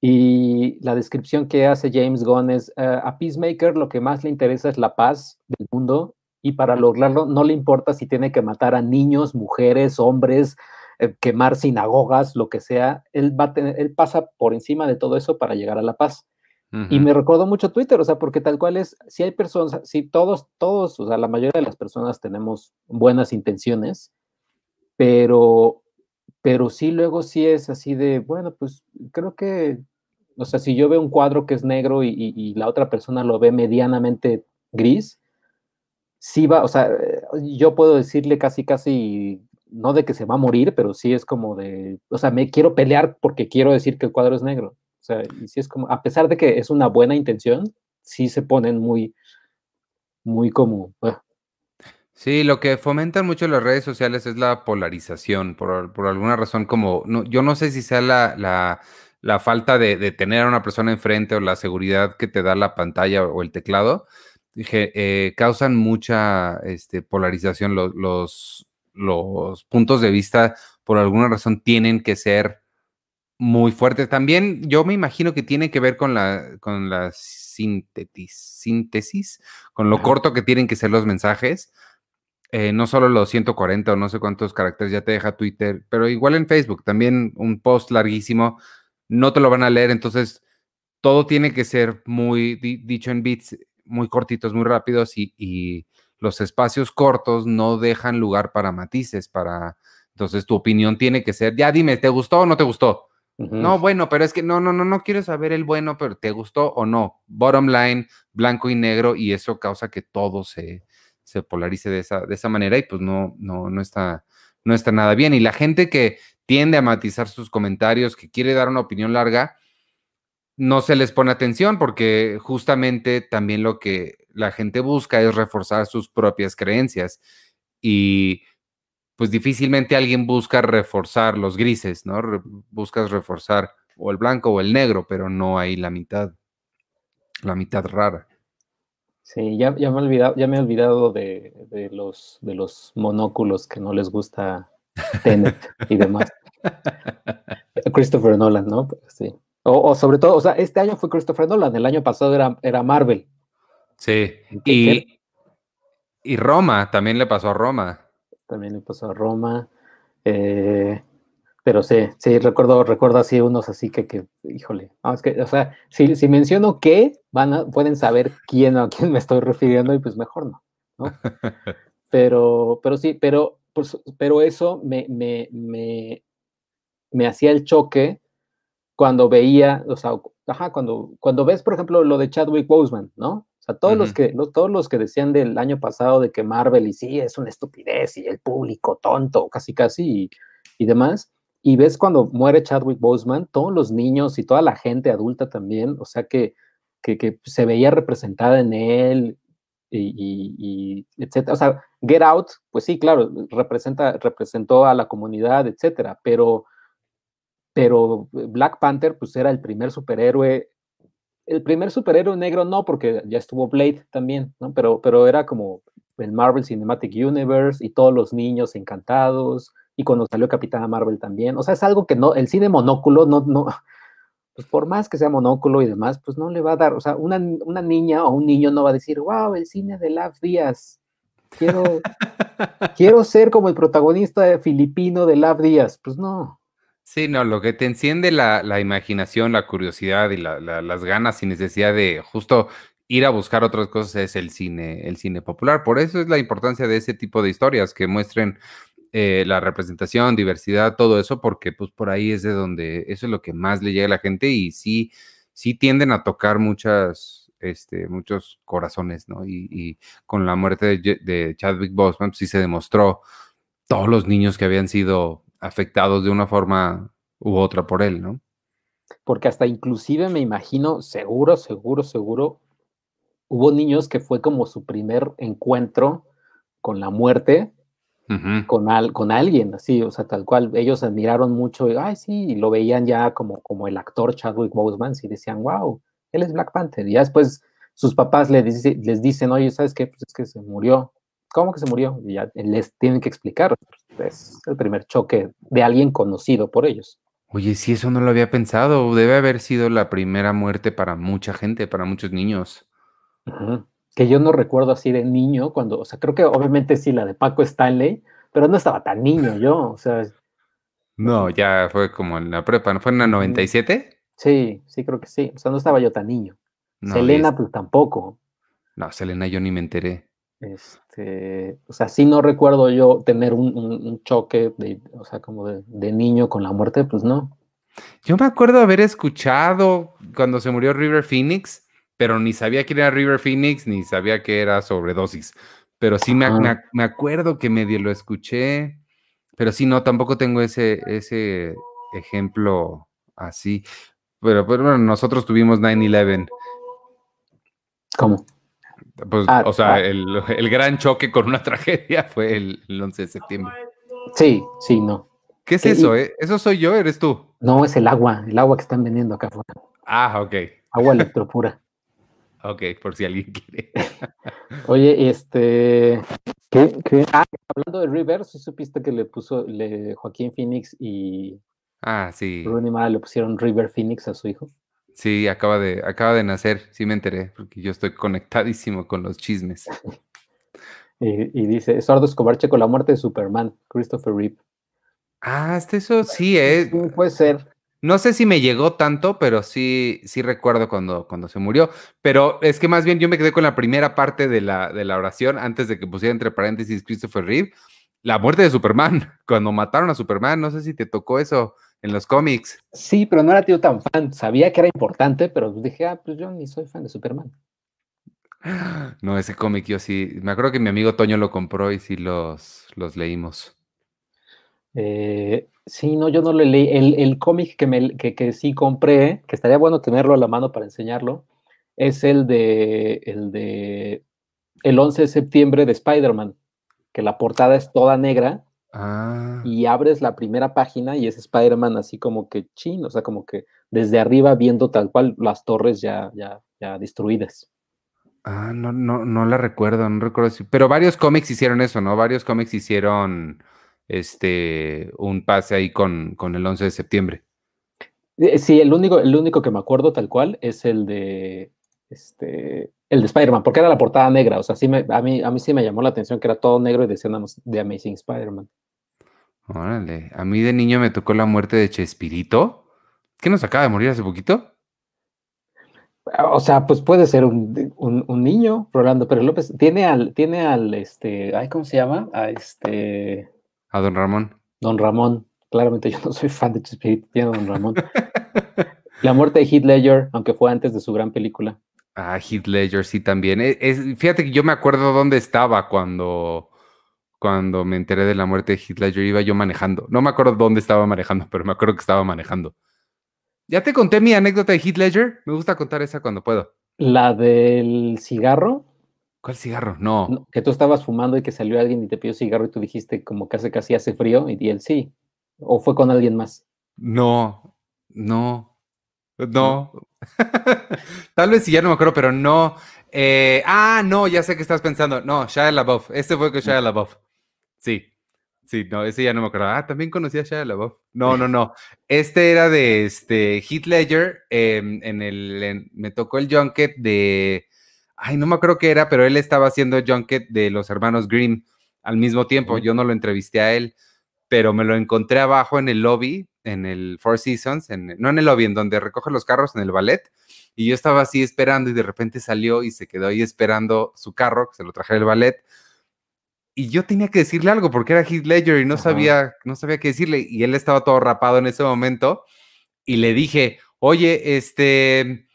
Y la descripción que hace James Gunn es, eh, a Peacemaker lo que más le interesa es la paz del mundo y para lograrlo no le importa si tiene que matar a niños, mujeres, hombres, eh, quemar sinagogas, lo que sea, él, va a tener, él pasa por encima de todo eso para llegar a la paz. Y me recordó mucho Twitter, o sea, porque tal cual es, si hay personas, si todos, todos, o sea, la mayoría de las personas tenemos buenas intenciones, pero, pero sí luego sí es así de, bueno, pues creo que, o sea, si yo veo un cuadro que es negro y la otra persona lo ve medianamente gris, sí va, o sea, yo puedo decirle casi, casi, no de que se va a morir, pero sí es como de, o sea, me quiero pelear porque quiero decir que el cuadro es negro. O sea, y sí es como, a pesar de que es una buena intención, sí se ponen muy, muy como... Ah. Sí, lo que fomentan mucho las redes sociales es la polarización, por, por alguna razón como, no, yo no sé si sea la, la, la falta de, de, tener a una persona enfrente o la seguridad que te da la pantalla o el teclado, dije, eh, causan mucha este, polarización. Los, los, los, puntos de vista, por alguna razón, tienen que ser muy fuertes. También yo me imagino que tiene que ver con la, con la síntesis, síntesis, con lo corto que tienen que ser los mensajes. Eh, no solo los 140 o no sé cuántos caracteres ya te deja Twitter, pero igual en Facebook, también un post larguísimo, no te lo van a leer, entonces todo tiene que ser muy dicho en bits muy cortitos, muy rápidos y, los espacios cortos no dejan lugar para matices, para... Entonces tu opinión tiene que ser, ya dime, ¿te gustó o no te gustó? No, bueno, pero es que no, no, no, no quiero saber el bueno, pero ¿te gustó o no? Bottom line, blanco y negro, y eso causa que todo se, se polarice de esa, de esa manera y pues no, no, no está, no está nada bien. Y la gente que tiende a matizar sus comentarios, que quiere dar una opinión larga, no se les pone atención porque justamente también lo que la gente busca es reforzar sus propias creencias y pues difícilmente alguien busca reforzar los grises, ¿no? buscas reforzar o el blanco o el negro, pero no hay la mitad, la mitad rara. Sí, ya, ya, me he olvidado, ya me he olvidado de, los, de los monóculos que no les gusta Tenet y demás. Christopher Nolan, ¿no? Sí. O, sobre todo, o sea, este año fue Christopher Nolan, el año pasado era, era Marvel. Sí, y, y Roma, también le pasó a Roma. También le pasó a Roma. Eh, pero sí, sí, recuerdo, recuerdo así unos así que, que híjole, que, o sea, si, si menciono qué, van a, pueden saber quién a quién me estoy refiriendo y pues mejor no, ¿no? Pero, pero sí, pero, pues, pero eso me, me, me, me hacía el choque cuando veía, o sea, ajá, cuando, cuando ves, por ejemplo, lo de Chadwick Boseman, ¿no? O sea, todos, los que, todos los que decían del año pasado de que Marvel y sí, es una estupidez y el público tonto, casi casi, y, y demás, y ves cuando muere Chadwick Boseman, todos los niños y toda la gente adulta también, o sea que, que, se veía representada en él y, y, etcétera. O sea, Get Out, pues sí, claro, representa, representó a la comunidad, etcétera, pero, pero Black Panther, pues era el primer superhéroe, el primer superhéroe negro no, porque ya estuvo Blade también, ¿no? Pero, pero era como el Marvel Cinematic Universe y todos los niños encantados, y cuando salió Capitana Marvel también. O sea, es algo que no, el cine monóculo no, no, pues por más que sea monóculo y demás, pues no le va a dar, o sea, una, niña o un niño no va a decir, wow, el cine de Lav Díaz. Quiero, quiero ser como el protagonista filipino de Lav Díaz. Pues no. Sí, no, lo que te enciende la, imaginación, la curiosidad y las ganas sin necesidad de justo ir a buscar otras cosas es el cine, el cine popular. Por eso es la importancia de ese tipo de historias que muestren eh, la representación, diversidad, todo eso, porque pues por ahí es de donde eso es lo que más le llega a la gente y sí, sí tienden a tocar muchas, este, muchos corazones, ¿no? Y, con la muerte de, Chadwick Boseman, pues, sí se demostró todos los niños que habían sido afectados de una forma u otra por él, ¿no? Porque hasta inclusive me imagino, seguro, seguro, seguro, hubo niños que fue como su primer encuentro con la muerte con, al, con alguien, así, o sea, tal cual, ellos admiraron mucho, y, ay, sí, y lo veían ya como, como el actor Chadwick Boseman, y decían, wow, él es Black Panther, y ya después sus papás les, les dicen, oye, ¿sabes qué? Pues es que se murió, ¿cómo que se murió? Y ya les tienen que explicar, es el primer choque de alguien conocido por ellos. Oye, sí, eso no lo había pensado, debe haber sido la primera muerte para mucha gente, para muchos niños que yo no recuerdo así de niño, cuando, o sea, creo que obviamente sí la de Paco Stanley, pero no estaba tan niño yo, o sea. No, ya fue como en la prepa, ¿no fue en la 97? Sí, sí, creo que sí, o sea, no estaba yo tan niño. Selena, pues tampoco. No, Selena yo ni me enteré. Este, o sea, sí no recuerdo yo tener un, choque, de, o sea, como de, de niño con la muerte, pues no. Yo me acuerdo haber escuchado cuando se murió River Phoenix, pero ni sabía quién era River Phoenix, ni sabía que era sobredosis. Pero sí me, me, acuerdo que medio lo escuché, pero sí, no, tampoco tengo ese, ese ejemplo así. Pero, bueno, nosotros tuvimos 9-11. ¿Cómo? Pues, ah, o sea, ah. el, gran choque con una tragedia fue el, 11 de septiembre. Sí, sí, no. ¿Qué es eso? Eh? ¿Eso soy yo? ¿Eres tú? No, es el agua, el agua que están vendiendo acá afuera. Ah, ok. Agua electropura. Ok, por si alguien quiere. Oye, este. ¿Qué, Ah, hablando de River, ¿sí supiste que le puso le, Joaquín Phoenix y. Ah, sí. Rooney Mara le pusieron River Phoenix a su hijo? Sí, acaba de, acaba de nacer, sí me enteré, porque yo estoy conectadísimo con los chismes. y, dice: Eduardo Escobar con la muerte de Superman, Christopher Reeve. Ah, este eso sí, ¿eh? puede ser. No sé si me llegó tanto, pero sí, sí recuerdo cuando, cuando se murió. Pero es que más bien yo me quedé con la primera parte de la, de la oración antes de que pusiera entre paréntesis Christopher Reeve. La muerte de Superman, cuando mataron a Superman, no sé si te tocó eso en los cómics. Sí, pero no era tío tan fan. Sabía que era importante, pero dije, ah, pues yo ni soy fan de Superman. No, ese cómic yo sí. Me acuerdo que mi amigo Toño lo compró y sí los, los leímos. Eh, sí, no, yo no lo leí. El, el cómic que, me, que, sí compré, que estaría bueno tenerlo a la mano para enseñarlo, es el de el, de, el 11 de septiembre de Spider-Man, que la portada es toda negra ah. y abres la primera página y es Spider-Man así como que chin, o sea, como que desde arriba viendo tal cual las torres ya, ya, ya destruidas. Ah, no, no, no la recuerdo, no recuerdo si. Pero varios cómics hicieron eso, ¿no? Varios cómics hicieron este un pase ahí con, con el 11 de septiembre. Eh, sí, el único, el único que me acuerdo tal cual es el de este el de Spider-Man, porque era la portada negra, o sea, sí me, a, mí, a mí sí me llamó la atención que era todo negro y decían de Amazing Spider-Man. Órale, a mí de niño me tocó la muerte de Chespirito. ¿Qué nos acaba de morir hace poquito? O sea, pues puede ser un, niño, Rolando Pérez López. Tiene al, tiene al, este, ay, ¿cómo se llama? A este. A don Ramón. Don Ramón. Claramente yo no soy fan de Chespirito, tiene a don Ramón. la muerte de Heath Ledger, aunque fue antes de su gran película. Ah, Heath Ledger, sí, también. E, es, fíjate que yo me acuerdo dónde estaba cuando, cuando me enteré de la muerte de Heath Ledger. Iba yo manejando. No me acuerdo dónde estaba manejando, pero me acuerdo que estaba manejando. Ya te conté mi anécdota de Heath Ledger. Me gusta contar esa cuando puedo. ¿La del cigarro? ¿Cuál cigarro? No. Que tú estabas fumando y que salió alguien y te pidió cigarro y tú dijiste como que hace casi hace frío y él sí. ¿O fue con alguien más? No, no, no. Tal vez si ya no me acuerdo, pero no. Eh, ah, no, ya sé que estás pensando. No, Shia LaBeouf. Este fue con Shia LaBeouf. Sí. Sí, no, ese ya no me acuerdo. Ah, también conocía a Shia LaBeouf. No, no, no. Este era de este Heath Ledger. Em, en el, me tocó el junket de. Ay, no me acuerdo qué era, pero él estaba haciendo junket de los hermanos Green al mismo tiempo. Yo no lo entrevisté a él, pero me lo encontré abajo en el lobby en el Four Seasons, en, no en el lobby, en donde recoge los carros, en el ballet, y yo estaba así esperando y de repente salió y se quedó ahí esperando su carro, que se lo traje del ballet, y yo tenía que decirle algo porque era Heath Ledger y no sabía, no sabía qué decirle, y él estaba todo rapado en ese momento, y le dije, oye, este,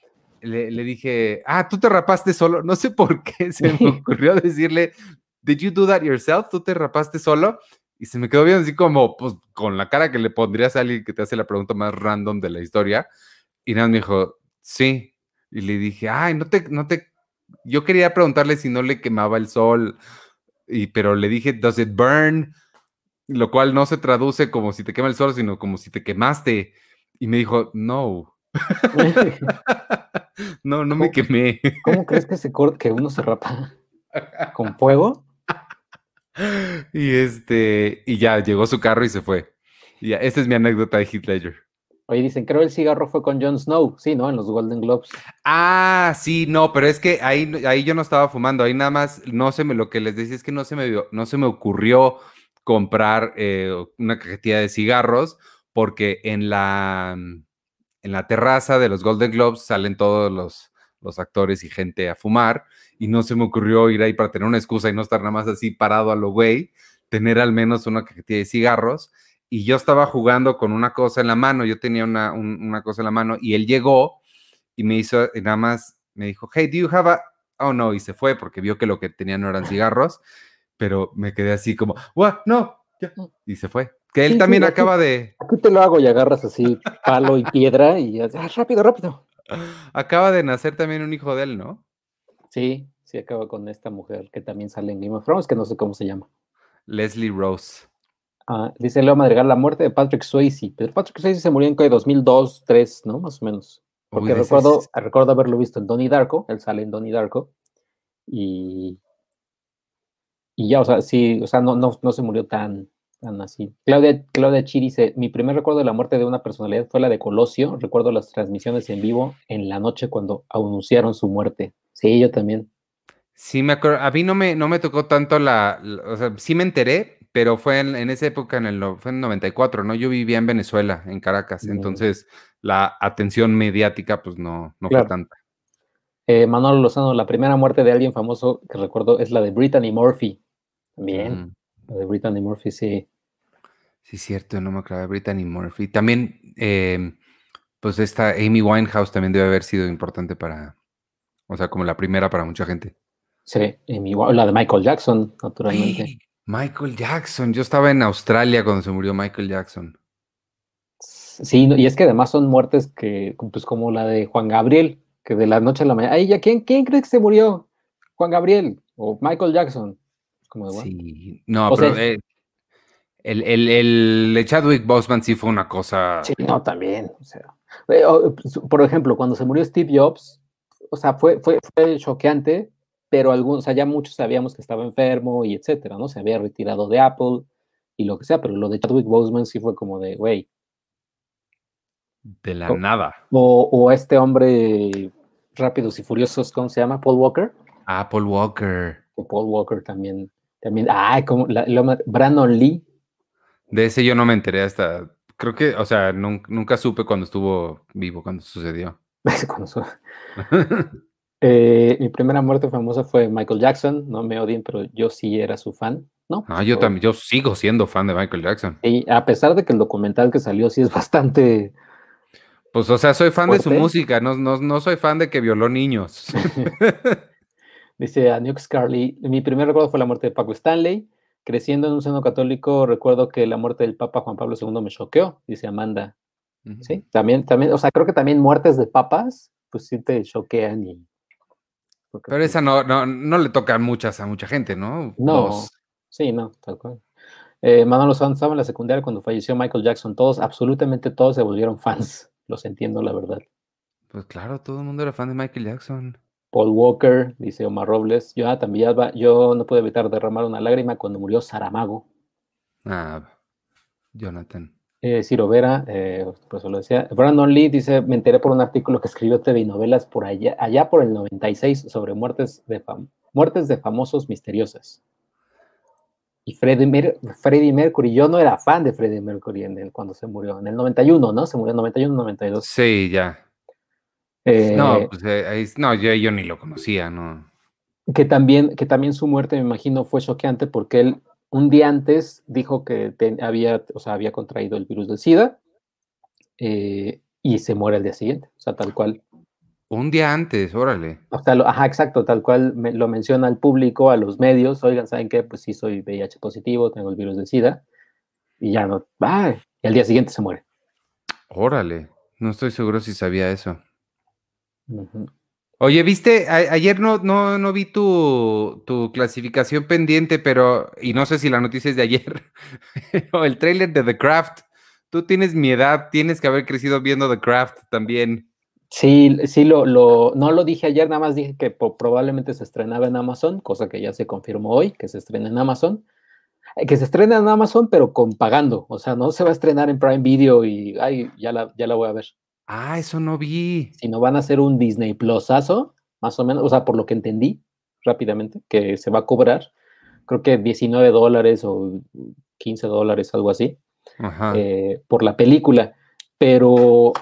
le, le dije, ah, tú te rapaste solo, no sé por qué se me ocurrió decirle, did you do that yourself? ¿Tú te rapaste solo? Y se me quedó bien así como, pues, con la cara que le pondrías a alguien que te hace la pregunta más random de la historia. Y nada, me dijo, sí. Y le dije, ay, no te, no te, yo quería preguntarle si no le quemaba el sol, y, pero le dije, does it burn? Lo cual no se traduce como si te quema el sol, sino como si te quemaste. Y me dijo, no. no, no me quemé. ¿Cómo crees que se que uno se rapa? ¿Con fuego? Y este, y ya llegó su carro y se fue. Y ya, esta es mi anécdota de Heath Ledger. Oye, dicen, creo el cigarro fue con Jon Snow, sí, ¿no? En los Golden Globes. Ah, sí, no, pero es que ahí, ahí yo no estaba fumando, ahí nada más, no sé, lo que les decía es que no se me, no se me ocurrió comprar eh, una cajetilla de cigarros, porque en la, en la terraza de los Golden Globes salen todos los, los actores y gente a fumar, y no se me ocurrió ir ahí para tener una excusa y no estar nada más así parado a lo güey, tener al menos una cajetilla de cigarros. Y yo estaba jugando con una cosa en la mano, yo tenía una, una cosa en la mano, y él llegó y me hizo, y nada más me dijo, hey, do you have a... Oh, no, y se fue porque vio que lo que tenía no eran cigarros, pero me quedé así como, what, no, y se fue. Que él también acaba de... Aquí te lo hago y agarras así palo y piedra y ah, rápido, rápido. Acaba de nacer también un hijo de él, ¿no? Sí, sí, acaba con esta mujer que también sale en Game of Thrones, que no sé cómo se llama. Leslie Rose. Ah, dice Leo Madrigal, la muerte de Patrick Swayze. Pero Patrick Swayze se murió en 2002, 2003, ¿no? Más o menos. Porque recuerdo, recuerdo haberlo visto en Donnie Darko, él sale en Donnie Darko. Y, y ya, o sea, sí, o sea, no, no, no se murió tan, así. Claudia, Claudia Chi dice, mi primer recuerdo de la muerte de una personalidad fue la de Colosio. Recuerdo las transmisiones en vivo en la noche cuando anunciaron su muerte. Sí, yo también. Sí, me acuerdo. A mí no me, no me tocó tanto la, O sea, sí me enteré, pero fue en, esa época, en el, fue en 94, ¿no? Yo vivía en Venezuela, en Caracas. Entonces, la atención mediática, pues no, no fue tanta. Eh, Manolo Lozano, la primera muerte de alguien famoso que recuerdo es la de Brittany Murphy. También. La de Brittany Murphy, sí. Sí, cierto, no me acuerdo de Brittany Murphy. También, em, pues esta Amy Winehouse también debe haber sido importante para, o sea, como la primera para mucha gente. Sí, la de Michael Jackson, naturalmente. Michael Jackson, yo estaba en Australia cuando se murió Michael Jackson. Sí, y es que además son muertes que, pues como la de Juan Gabriel, que de la noche a la mañana, ay, ¿ya quién, quién cree que se murió? Juan Gabriel o Michael Jackson. Como sí, no, pero eh, el, el, el, Chadwick Boseman sí fue una cosa. Sí, no, también. O sea, eh, pues, por ejemplo, cuando se murió Steve Jobs, o sea, fue, fue, fue choqueante, pero algunos, o sea, ya muchos sabíamos que estaba enfermo y etcétera, ¿no? Se había retirado de Apple y lo que sea, pero lo de Chadwick Boseman sí fue como de, güey. De la nada. O, o este hombre Rápidos y Furiosos, ¿cómo se llama? Paul Walker. Ah, Paul Walker. O Paul Walker también. también ah, como la, Brandon Lee. De ese yo no me enteré hasta, creo que, o sea, nunca, supe cuando estuvo vivo, cuando sucedió. eh, mi primera muerte famosa fue Michael Jackson, no me odien, pero yo sí era su fan, ¿no? Ah, yo también, yo sigo siendo fan de Michael Jackson. Y a pesar de que el documental que salió sí es bastante pues, o sea, soy fan de su música, no, no, soy fan de que violó niños. Dice a Nuke Scarley, mi primer recuerdo fue la muerte de Paco Stanley. Creciendo en un seno católico, recuerdo que la muerte del Papa Juan Pablo II me choqueó, dice Amanda. Sí, también, también, o sea, creo que también muertes de papas, pues sí te choquean y... Pero esa no, no, no le toca muchas a mucha gente, ¿no? No, sí, no, tal cual. Eh, Manolo Sanz estaba en la secundaria cuando falleció Michael Jackson. Todos, absolutamente todos se volvieron fans los entiendo, la verdad. Pues claro, todo el mundo era fan de Michael Jackson. Paul Walker, dice Omar Robles. Yo también yo no pude evitar derramar una lágrima cuando murió Saramago. Ah, Jonathan. Eh, Ciro Vera, eh, pues lo decía. Brandon Lee dice, me enteré por un artículo que escribió TV Novelas por allá, allá por el 96 sobre muertes de, muertes de famosos misteriosas. Y Freddie, Mercury, yo no era fan de Freddie Mercury en el, cuando se murió, en el 91, ¿no? Se murió en 91, 92. Sí, ya. Eh, no, pues eh, no, yo, ni lo conocía, ¿no? Que también, que también su muerte, me imagino, fue choqueante porque él un día antes dijo que había, o sea, había contraído el virus del SIDA eh, y se muere el día siguiente, o sea, tal cual. Un día antes, órale. O sea, ajá, exacto, tal cual lo menciona al público, a los medios, oigan, ¿saben qué? Pues sí, soy VIH positivo, tengo el virus de SIDA, y ya no, va, y al día siguiente se muere. Órale, no estoy seguro si sabía eso. Oye, viste, ayer no, no, no vi tu, tu, clasificación pendiente, pero, y no sé si la noticia es de ayer, o el trailer de The Craft. Tú tienes mi edad, tienes que haber crecido viendo The Craft también. Sí, sí, lo, lo, no lo dije ayer, nada más dije que probablemente se estrenaba en Amazon, cosa que ya se confirmó hoy, que se estrena en Amazon. Eh, que se estrena en Amazon, pero con pagando. O sea, no se va a estrenar en Prime Video y, ay, ya la, ya la voy a ver. Ah, eso no vi. no van a hacer un Disney Plusazo, más o menos, o sea, por lo que entendí rápidamente, que se va a cobrar, creo que 19 dólares o 15 dólares, algo así, eh, por la película. Pero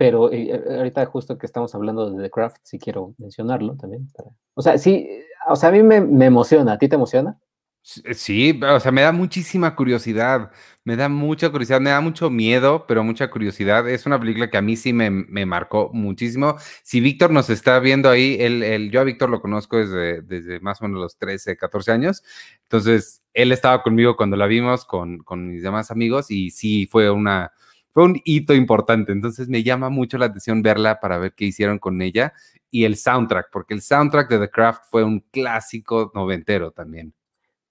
pero eh, eh, ahorita justo que estamos hablando de The Craft, sí quiero mencionarlo también. o sea, sí, o sea, a mí me, emociona, ¿a ti te emociona? Sí, o sea, me da muchísima curiosidad, me da mucha curiosidad, me da mucho miedo, pero mucha curiosidad. Es una película que a mí sí me, marcó muchísimo. Si Víctor nos está viendo ahí, él, yo a Víctor lo conozco desde, desde más o menos los 13, 14 años, entonces él estaba conmigo cuando la vimos con, con mis demás amigos y sí fue una, fue un hito importante, entonces me llama mucho la atención verla para ver qué hicieron con ella y el soundtrack, porque el soundtrack de The Craft fue un clásico noventero también.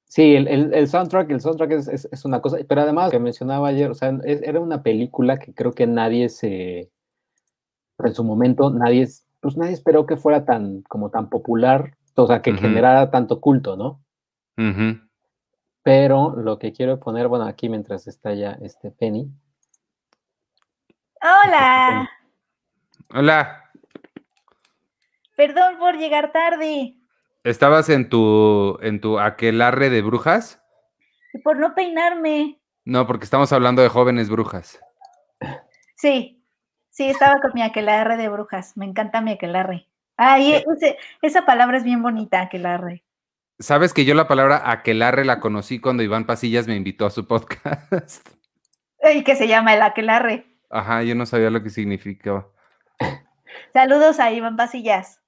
Sí, el, soundtrack, el soundtrack es, una cosa, pero además que mencionaba ayer, o sea, era una película que creo que nadie se, en su momento nadie, pues nadie esperó que fuera tan, como tan popular, o sea, que generara tanto culto, ¿no? Pero lo que quiero poner, bueno, aquí mientras está ya este Penny, Hola. Hola. Perdón por llegar tarde. ¿Estabas en tu en tu aquelarre de brujas? Por no peinarme. No, porque estamos hablando de jóvenes brujas. Sí, sí, estaba con mi aquelarre de brujas. Me encanta mi aquelarre. Ay, esa palabra es bien bonita, aquelarre. Sabes que yo la palabra aquelarre la conocí cuando Iván Pasillas me invitó a su podcast. Y que se llama el aquelarre. Ajá, yo no sabía lo que significaba. Saludos a Iván Pasillas.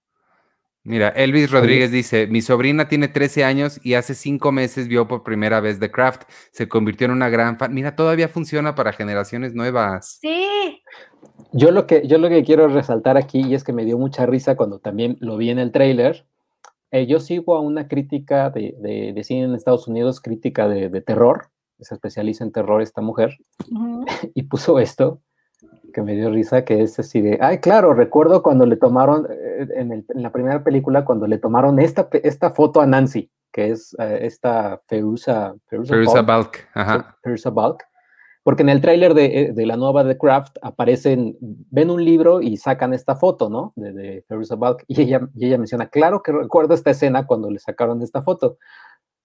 Mira, Elvis Rodríguez dice, mi sobrina tiene 13 años y hace cinco meses vio por primera vez The Craft, se convirtió en una gran fan. Mira, todavía funciona para generaciones nuevas. Sí. Yo lo que, yo lo que quiero resaltar aquí, y es que me dio mucha risa cuando también lo vi en el trailer, eh, yo sigo a una crítica de, de, cine en Estados Unidos, crítica de, terror, se especializa en terror esta mujer, y puso esto, que me dio risa, que es así de, ay, claro, recuerdo cuando le tomaron, en, la primera película cuando le tomaron esta, esta foto a Nancy, que es eh, esta Ferusa, Ferusa, Balk. Balk. Porque en el tráiler de, de, la nueva The Craft aparecen, ven un libro y sacan esta foto, ¿no? De, de Ferusa Balk. Y ella, y ella menciona, claro que recuerdo esta escena cuando le sacaron esta foto.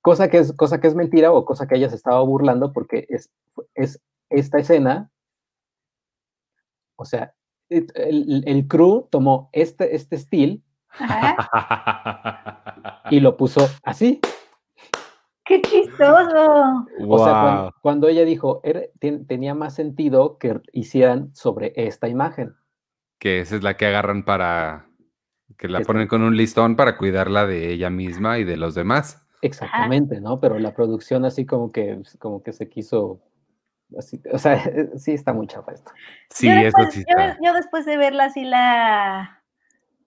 Cosa que es, cosa que es mentira o cosa que ella se estaba burlando porque es, es esta escena, o sea, el, el crew tomó este, este estilo y lo puso así. ¡Qué chistoso! O sea, cuando, ella dijo, tenía más sentido que hicieran sobre esta imagen. Que esa es la que agarran para, que la ponen con un listón para cuidarla de ella misma y de los demás. Exactamente, ¿no? Pero la producción así como que, como que se quiso o sea, sí está muy chapa esto. Sí, yo después, sí yo, después de verla sí la,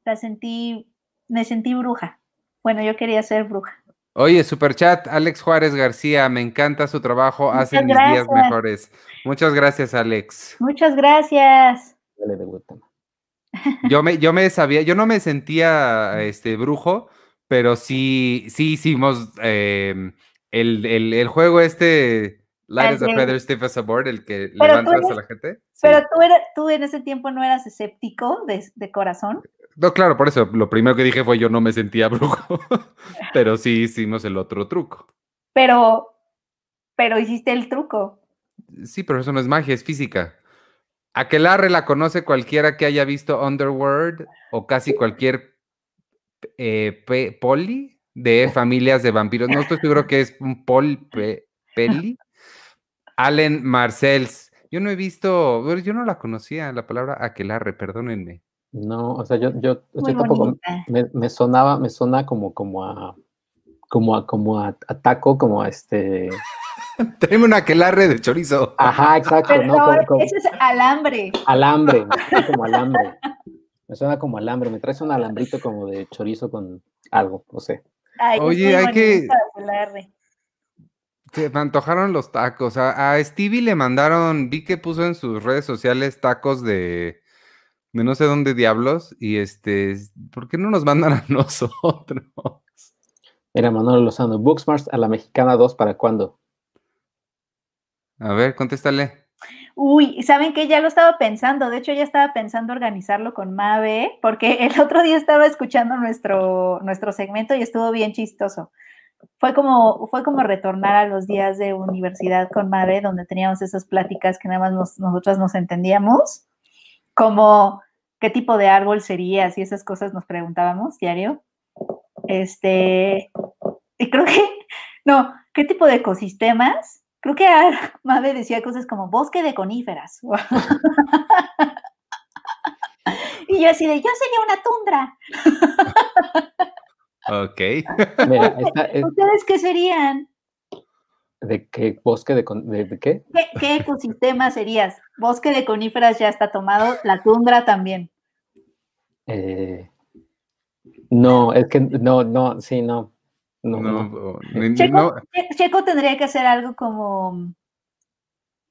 la sentí, me sentí bruja. Bueno, yo quería ser bruja. Oye, Superchat, Alex Juárez García, me encanta su trabajo, hace mis días mejores. Muchas gracias, Alex. Muchas gracias. Yo me, yo me sabía, yo no me sentía este brujo, pero sí, sí hicimos em, el, el, juego este Light as a feather, stiff as a board, el que levantas a la gente. Pero tú, tú en ese tiempo no eras escéptico de, de, corazón. No, claro, por eso lo primero que dije fue yo no me sentía brujo, pero sí hicimos el otro truco. Pero, pero hiciste el truco. Sí, pero eso no es magia, es física. Aquelarre la conoce cualquiera que haya visto Underworld o casi cualquier eh, poli de familias de vampiros. No estoy seguro que es un pol peli. Allen Marcells. Yo no he visto, yo no la conocía, la palabra aquelarre, perdónenme. No, o sea, yo, yo, tampoco me, sonaba, me suena como, como a como a, como a, taco, como a este. Tenemos un aquelarre de chorizo. Ajá, exacto. ese es alambre. Alambre, me como alambre. Me suena como alambre, me traes un alambrito como de chorizo con algo, no sé. Oye, hay que. Se me antojaron los tacos. A, Stevie le mandaron, vi que puso en sus redes sociales tacos de, de no sé dónde diablos. Y este, ¿por qué no nos mandan a nosotros? Mira, Manolo Lozano, Booksmart a la Mexicana 2, ¿para cuándo? A ver, contéstale. Uy, ¿saben qué? Ya lo estaba pensando. De hecho, ya estaba pensando organizarlo con Mave, porque el otro día estaba escuchando nuestro, nuestro segmento y estuvo bien chistoso fue como, fue como retornar a los días de universidad con Mave, donde teníamos esas pláticas que nada más nosotras nos entendíamos, como qué tipo de árbol serías y esas cosas nos preguntábamos diario. Este, y creo que, no, ¿qué tipo de ecosistemas? Creo que Mave decía cosas como bosque de coníferas. y yo así de, yo sería una tundra. Ok. ¿Ustedes qué serían? ¿De qué bosque de, qué? qué? ecosistema serías? Bosque de coníferas ya está tomado, la tundra también. Eh, no, es que no, no, sí, no. Checo, tendría que hacer algo como.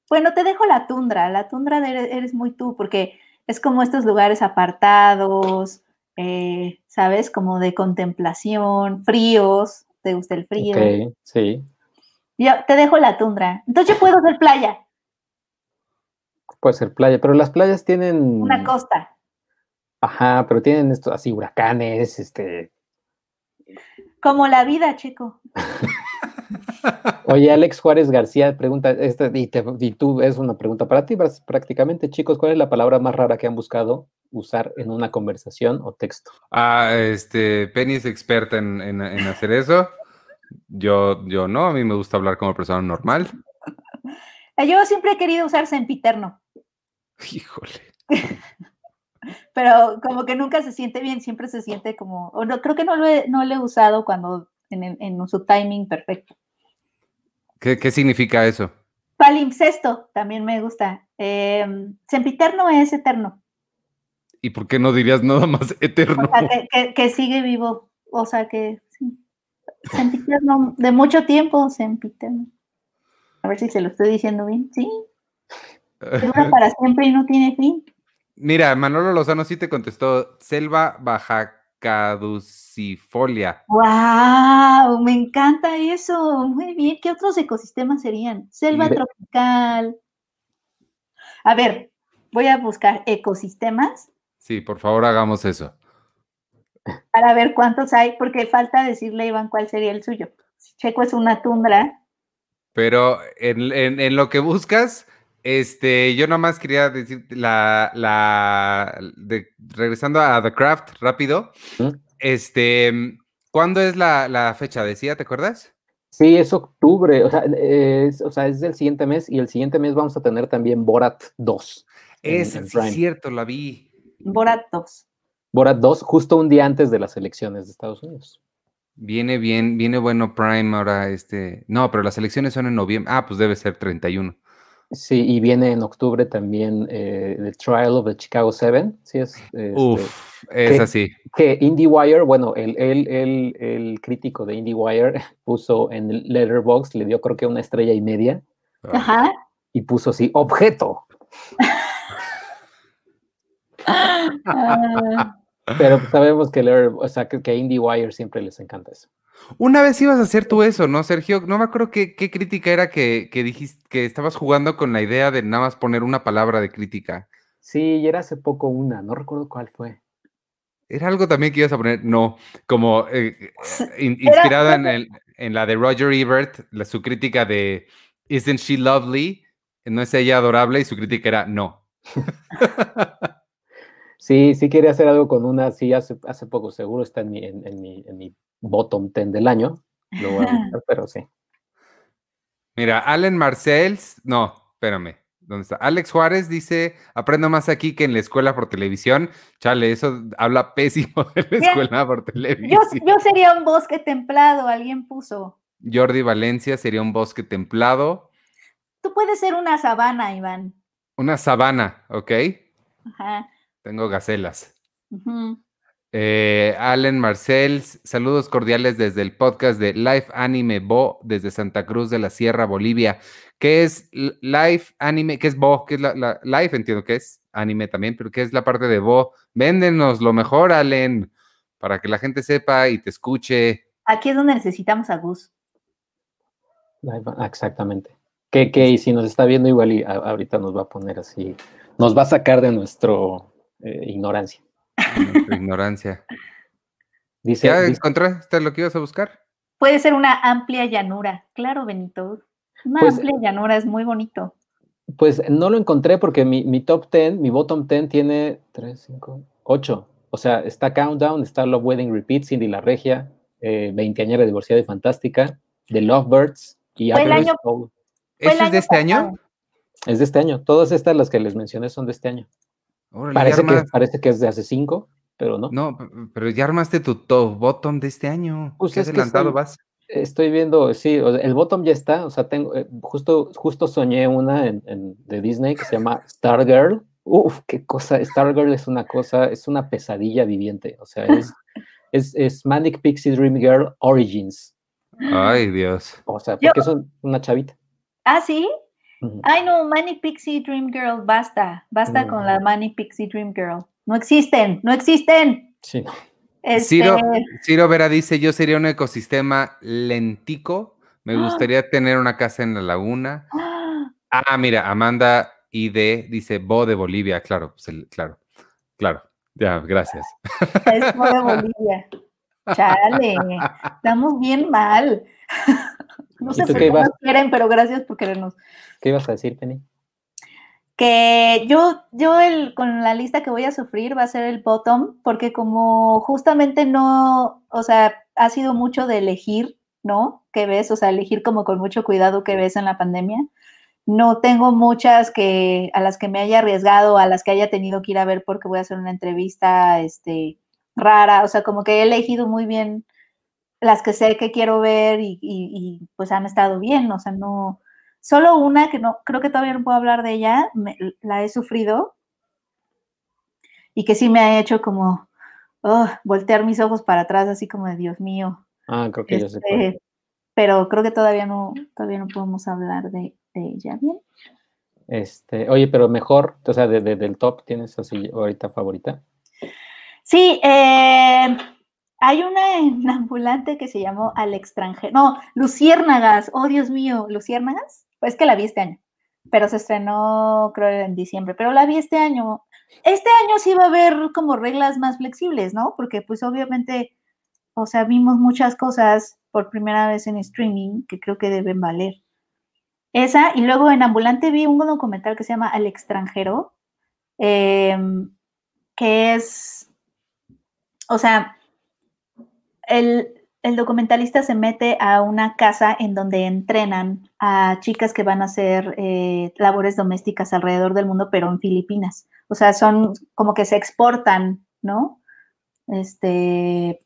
Bueno, te dejo la tundra. La tundra eres muy tú, porque es como estos lugares apartados, eh, ¿sabes? Como de contemplación, fríos, ¿te gusta el frío? Ok, sí. Yo te dejo la tundra. Entonces yo puedo ser playa. Puede ser playa, pero las playas tienen... Una costa. Ajá, pero tienen esto así, huracanes, este... Como la vida, chico. Oye, Alex Juárez García pregunta, este, y, y, tú es una pregunta para ti, prácticamente, chicos, ¿cuál es la palabra más rara que han buscado usar en una conversación o texto? Ah, este, Penny es experta en, hacer eso. Yo, yo no, a mí me gusta hablar como persona normal. Yo siempre he querido usar sempiterno. Híjole. Pero como que nunca se siente bien, siempre se siente como, o no, creo que no lo he, no lo he usado cuando en, en, su timing perfecto. ¿Qué, qué significa eso? Palimpsesto también me gusta. Eh, sempiterno es eterno. ¿Y por qué no dirías nada más eterno? que, sigue vivo, o sea que sí. Sempiterno, de mucho tiempo, sempiterno. A ver si se lo estoy diciendo bien, sí. Dura para siempre y no tiene fin. Mira, Manolo Lozano sí te contestó, selva baja caducifolia. ¡Wow! Me encanta eso. Muy bien. ¿Qué otros ecosistemas serían? Selva tropical. A ver, voy a buscar ecosistemas. Sí, por favor, hagamos eso. Para ver cuántos hay, porque falta decirle, Iván, cuál sería el suyo. Checo es una tundra. Pero en, lo que buscas, este, yo nomás quería decir la, la, regresando a The Craft rápido, este, ¿cuándo es la, fecha? Decía, ¿te acuerdas? Sí, es octubre, o sea, es, o sea, es del siguiente mes y el siguiente mes vamos a tener también Borat 2. Es, cierto, la vi. Borat 2. Borat 2, justo un día antes de las elecciones de Estados Unidos. Viene bien, viene bueno Prime ahora, este. No, pero las elecciones son en noviembre. Ah, pues debe ser 31. Sí, y viene en octubre también eh, The Trial of the Chicago Seven. Sí, es. Este, Uf, es así. Que IndieWire, bueno, el, el, el, el, crítico de IndieWire puso en el Letterboxd, le dio creo que una estrella y media. Ajá. Y puso así, objeto. Ah. Pero sabemos que, o sea, que, IndieWire siempre les encanta eso. Una vez ibas a hacer tú eso, ¿no, Sergio? No me acuerdo qué, crítica era que, dijiste que estabas jugando con la idea de nada más poner una palabra de crítica. Sí, y era hace poco una, no recuerdo cuál fue. Era algo también que ibas a poner, no, como eh, inspirada en, en, la de Roger Ebert, la, su crítica de Isn't she lovely? No es ella adorable y su crítica era no. Sí, sí quería hacer algo con una, sí, hace, hace poco, seguro está en mi, en, mi, en mi bottom 10 del año, lo voy a buscar, pero sí. Mira, Allen Marcells, no, espérame, ¿dónde está? Alex Juárez dice, aprendo más aquí que en la escuela por televisión. Chale, eso habla pésimo de la escuela por televisión. Yo, sería un bosque templado, alguien puso. Jordi Valencia sería un bosque templado. Tú puedes ser una sabana, Iván. Una sabana, ¿ok? Ajá. Tengo gacelas. Eh, Allen Marcel, saludos cordiales desde el podcast de Live Anime Bo desde Santa Cruz de la Sierra, Bolivia. ¿Qué es Live Anime? ¿Qué es Bo? ¿Qué es la, Live? Entiendo que es anime también, pero ¿qué es la parte de Bo? Véndenos lo mejor, Allen, para que la gente sepa y te escuche. Aquí es donde necesitamos a Gus. Exactamente. Que, que y si nos está viendo igual y ahorita nos va a poner así, nos va a sacar de nuestro eh, ignorancia. ignorancia. Dice, ¿Ya encontraste lo que ibas a buscar? Puede ser una amplia llanura. Claro, Benito. Una pues, amplia llanura es muy bonito. Pues no lo encontré porque mi, top 10, mi bottom 10 tiene 3, 5, 8. O sea, está Countdown, está Love Wedding Repeat, Cindy La Regia, eh, 20 años de divorciada y fantástica, The Lovebirds y ¿Fue el año, es de este año? Es de este año. Todas estas, las que les mencioné, son de este año parece, que, parece que es de hace cinco, pero no. No, pero ya armaste tu top bottom de este año. Pues ¿Qué adelantado vas? Estoy viendo, sí, el bottom ya está, o sea, tengo, eh, justo, justo soñé una en, de Disney que se llama Stargirl. Uf, qué cosa, Stargirl es una cosa, es una pesadilla viviente, o sea, es, es, es Manic Pixie Dream Girl Origins. Ay, Dios. O sea, porque es una chavita. Ah, sí. Ay, no, Manic Pixie Dream Girl, basta, basta con la Manic Pixie Dream Girl. No existen, no existen. Sí. Este Ciro, Vera dice, yo sería un ecosistema lentico, me ¡Ah! gustaría tener una casa en la laguna. ¡Ah! ah, mira, Amanda ID dice, Bo de Bolivia, claro, pues claro, claro, ya, gracias. Es Bo de Bolivia. Chale, estamos bien mal. No sé por qué nos quieren, pero gracias por querernos. ¿Qué ibas a decir, Penny? Que yo, yo el, con la lista que voy a sufrir va a ser el bottom, porque como justamente no, o sea, ha sido mucho de elegir, ¿no? ¿Qué ves? O sea, elegir como con mucho cuidado qué ves en la pandemia. No tengo muchas que a las que me haya arriesgado, a las que haya tenido que ir a ver porque voy a hacer una entrevista este, rara. O sea, como que he elegido muy bien las que sé que quiero ver y, pues han estado bien, o sea, no, solo una que no, creo que todavía no puedo hablar de ella, la he sufrido y que sí me ha hecho como oh, voltear mis ojos para atrás, así como de Dios mío. Ah, creo que sé este, Pero creo que todavía no, todavía no podemos hablar de, ella bien. Este, oye, pero mejor, o sea, de, del top, ¿tienes así ahorita favorita? Sí, eh, hay una ambulante que se llamó Al extranjero. No, Luciérnagas. Oh, Dios mío, Luciérnagas. Pues que la vi este año, pero se estrenó creo en diciembre, pero la vi este año. Este año sí va a haber como reglas más flexibles, ¿no? Porque pues obviamente, o sea, vimos muchas cosas por primera vez en streaming que creo que deben valer. Esa, y luego en Ambulante vi un documental que se llama Al extranjero, em, que es, o sea, el, documentalista se mete a una casa en donde entrenan a chicas que van a hacer eh, labores domésticas alrededor del mundo, pero en Filipinas. O sea, son como que se exportan, ¿no? Este, eh,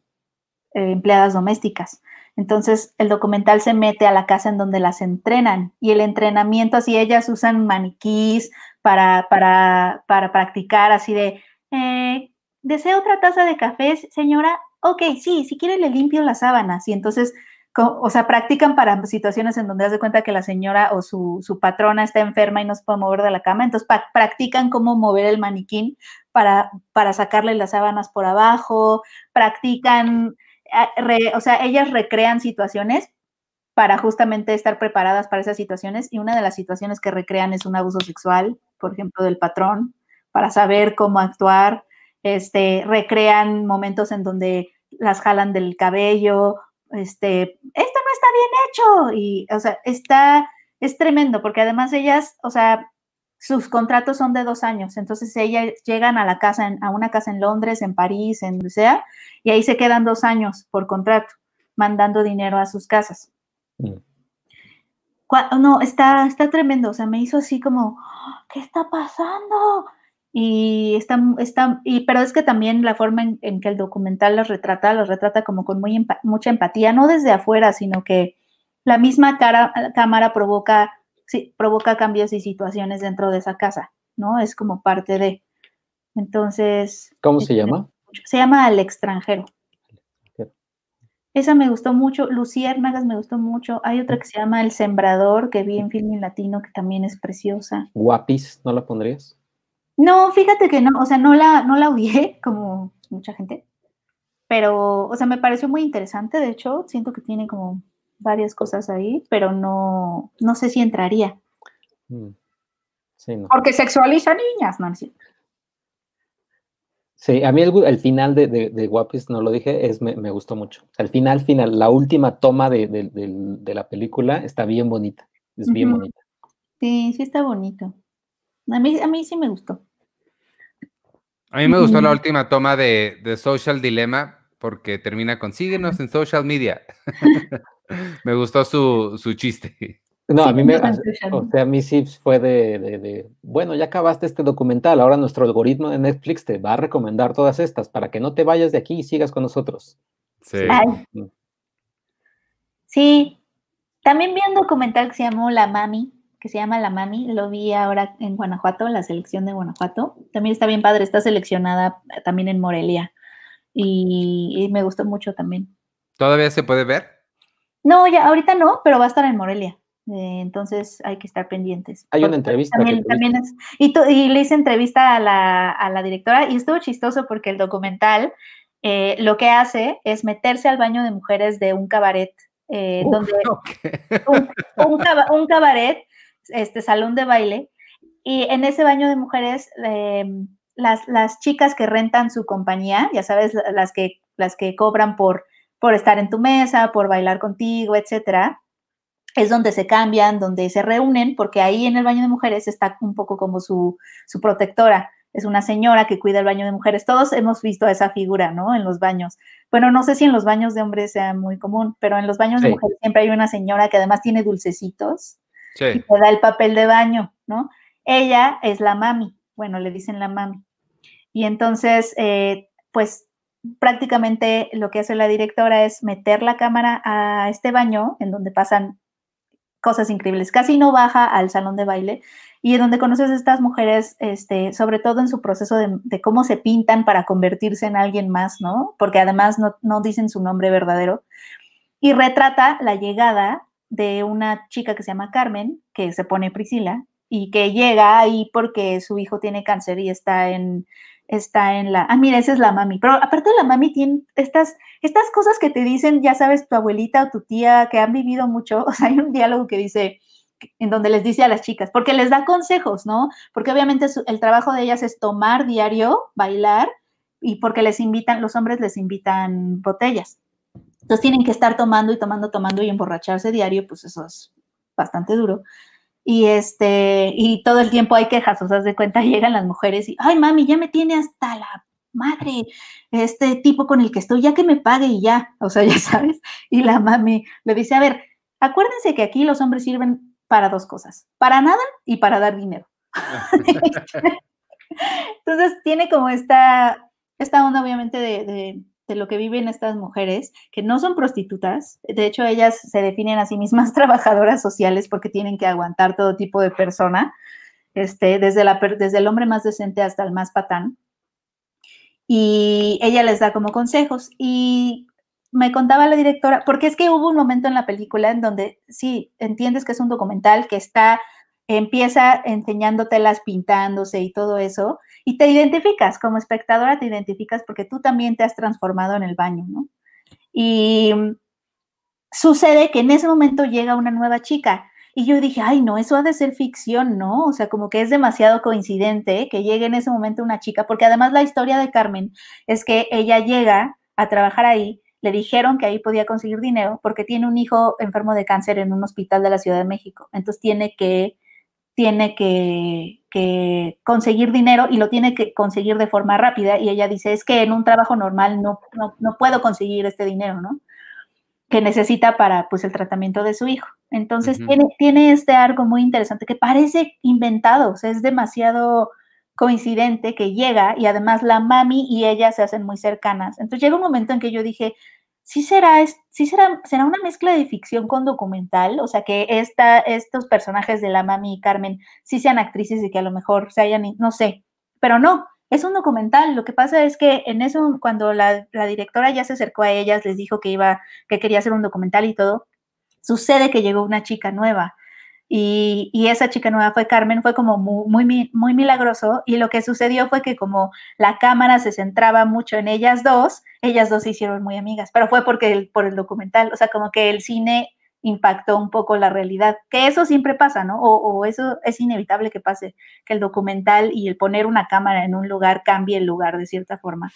empleadas domésticas. Entonces, el documental se mete a la casa en donde las entrenan y el entrenamiento, así ellas usan maniquís para, para, para practicar, así de, eh, ¿desea otra taza de café, señora? Ok, sí, si quiere le limpio las sábanas. Y entonces, o sea, practican para situaciones en donde das de cuenta que la señora o su, su, patrona está enferma y no se puede mover de la cama. Entonces, practican cómo mover el maniquín para, para sacarle las sábanas por abajo, practican o sea, ellas recrean situaciones para justamente estar preparadas para esas situaciones y una de las situaciones que recrean es un abuso sexual, por ejemplo, del patrón, para saber cómo actuar, este, recrean momentos en donde las jalan del cabello, este, esto no está bien hecho y, o sea, está, es tremendo porque además ellas, o sea, sus contratos son de dos años, entonces ellas llegan a la casa, a una casa en Londres, en París, en donde sea, y ahí se quedan dos años por contrato, mandando dinero a sus casas. Mm. No, está, está tremendo, o sea, me hizo así como, ¿qué está pasando? Y está, está y, pero es que también la forma en, que el documental los retrata, los retrata como con muy mucha empatía, no desde afuera, sino que la misma cara, cámara provoca sí, provoca cambios y situaciones dentro de esa casa, ¿no? Es como parte de. Entonces. ¿Cómo se este, llama? Se llama Al extranjero. Esa me gustó mucho. Luciérnagas me gustó mucho. Hay otra que se llama El Sembrador, que vi en Filmin Latino, que también es preciosa. Guapis, ¿no la pondrías? No, fíjate que no, o sea, no la, no la odié como mucha gente, pero, o sea, me pareció muy interesante, de hecho, siento que tiene como varias cosas ahí, pero no, no sé si entraría. Mm. Porque sexualiza niñas, Nancy. Sí, a mí el, final de, de, Guapis, no lo dije, es, me, gustó mucho. El final, final, la última toma de, la película está bien bonita. Es bien bonita. Sí, sí está bonito. A mí, a mí sí me gustó. A mí me gustó la última toma de, de Social Dilemma porque termina con síguenos en social media. me gustó su, chiste. No, a mí me, o sea, a mí sí fue de, bueno, ya acabaste este documental, ahora nuestro algoritmo de Netflix te va a recomendar todas estas para que no te vayas de aquí y sigas con nosotros. Sí. Mm. Sí, también vi un documental que se llamó La Mami, que se llama La Mami, lo vi ahora en Guanajuato, la selección de Guanajuato. También está bien padre, está seleccionada también en Morelia y me gustó mucho también. ¿Todavía se puede ver? No, ya ahorita no, pero va a estar en Morelia. Eh, entonces hay que estar pendientes. Hay una entrevista. También, es, y, le hice entrevista a la, directora y estuvo chistoso porque el documental eh, lo que hace es meterse al baño de mujeres de un cabaret, eh, donde un, cabaret, este salón de baile, y en ese baño de mujeres em, las, las chicas que rentan su compañía, ya sabes, las que, las que cobran por por estar en tu mesa, por bailar contigo, etcétera, es donde se cambian, donde se reúnen, porque ahí en el baño de mujeres está un poco como su, protectora. Es una señora que cuida el baño de mujeres. Todos hemos visto a esa figura, ¿no? En los baños. Bueno, no sé si en los baños de hombres sea muy común, pero en los baños de mujeres siempre hay una señora que además tiene dulcecitos sí. y te da el papel de baño, ¿no? Ella es la mami, bueno, le dicen la mami. Y entonces, eh, pues prácticamente lo que hace la directora es meter la cámara a este baño en donde pasan cosas increíbles. Casi no baja al salón de baile y en donde conoces a estas mujeres, este, sobre todo en su proceso de, cómo se pintan para convertirse en alguien más, ¿no? Porque además no, no dicen su nombre verdadero. Y retrata la llegada de una chica que se llama Carmen, que se pone Priscila, y que llega ahí porque su hijo tiene cáncer y está en, está en la, ah, mira, esa es la mami, pero aparte la mami tiene estas, estas cosas que te dicen, ya sabes, tu abuelita o tu tía que han vivido mucho, o sea, hay un diálogo que dice, en donde les dice a las chicas, porque les da consejos, ¿no? Porque obviamente el trabajo de ellas es tomar diario, bailar, y porque les invitan, los hombres les invitan botellas. Entonces tienen que estar tomando y tomando, tomando y emborracharse diario, pues eso es bastante duro. Y este, y todo el tiempo hay quejas, o sea, de cuenta llegan las mujeres y, ay mami, ya me tiene hasta la madre, este tipo con el que estoy, ya que me pague y ya, o sea, ya sabes. Y la mami le dice, a ver, acuérdense que aquí los hombres sirven para dos cosas, para nada y para dar dinero. Entonces tiene como esta, esta onda obviamente de, lo que viven estas mujeres, que no son prostitutas, de hecho ellas se definen a sí mismas trabajadoras sociales porque tienen que aguantar todo tipo de persona, este, desde, la, desde el hombre más decente hasta el más patán. Y ella les da como consejos. Y me contaba la directora, porque es que hubo un momento en la película en donde sí, entiendes que es un documental que está, empieza enseñándotelas pintándose y todo eso, y te identificas, como espectadora te identificas porque tú también te has transformado en el baño, ¿no? Y sucede que en ese momento llega una nueva chica. Y yo dije, ay, no, eso ha de ser ficción, ¿no? O sea, como que es demasiado coincidente que llegue en ese momento una chica, porque además la historia de Carmen es que ella llega a trabajar ahí, le dijeron que ahí podía conseguir dinero porque tiene un hijo enfermo de cáncer en un hospital de la Ciudad de México. Entonces tiene que tiene que, conseguir dinero y lo tiene que conseguir de forma rápida. Y ella dice, es que en un trabajo normal no, no, puedo conseguir este dinero, ¿no? Que necesita para pues el tratamiento de su hijo. Entonces tiene, tiene este arco muy interesante que parece inventado, o sea, es demasiado coincidente que llega y además la mami y ella se hacen muy cercanas. Entonces llega un momento en que yo dije, sí será, sí será, será una mezcla de ficción con documental, o sea, que esta, estos personajes de la mami y Carmen sí sean actrices y que a lo mejor se hayan, no sé, pero no, es un documental. Lo que pasa es que en eso, cuando la, la directora ya se acercó a ellas, les dijo que iba, que quería hacer un documental y todo, sucede que llegó una chica nueva y, esa chica nueva fue Carmen, fue como muy, muy, milagroso. Y lo que sucedió fue que como la cámara se centraba mucho en ellas dos, ellas dos se hicieron muy amigas, pero fue porque por el documental, o sea, como que el cine impactó un poco la realidad, que eso siempre pasa, ¿no? O, eso es inevitable que pase, que el documental y el poner una cámara en un lugar cambie el lugar de cierta forma.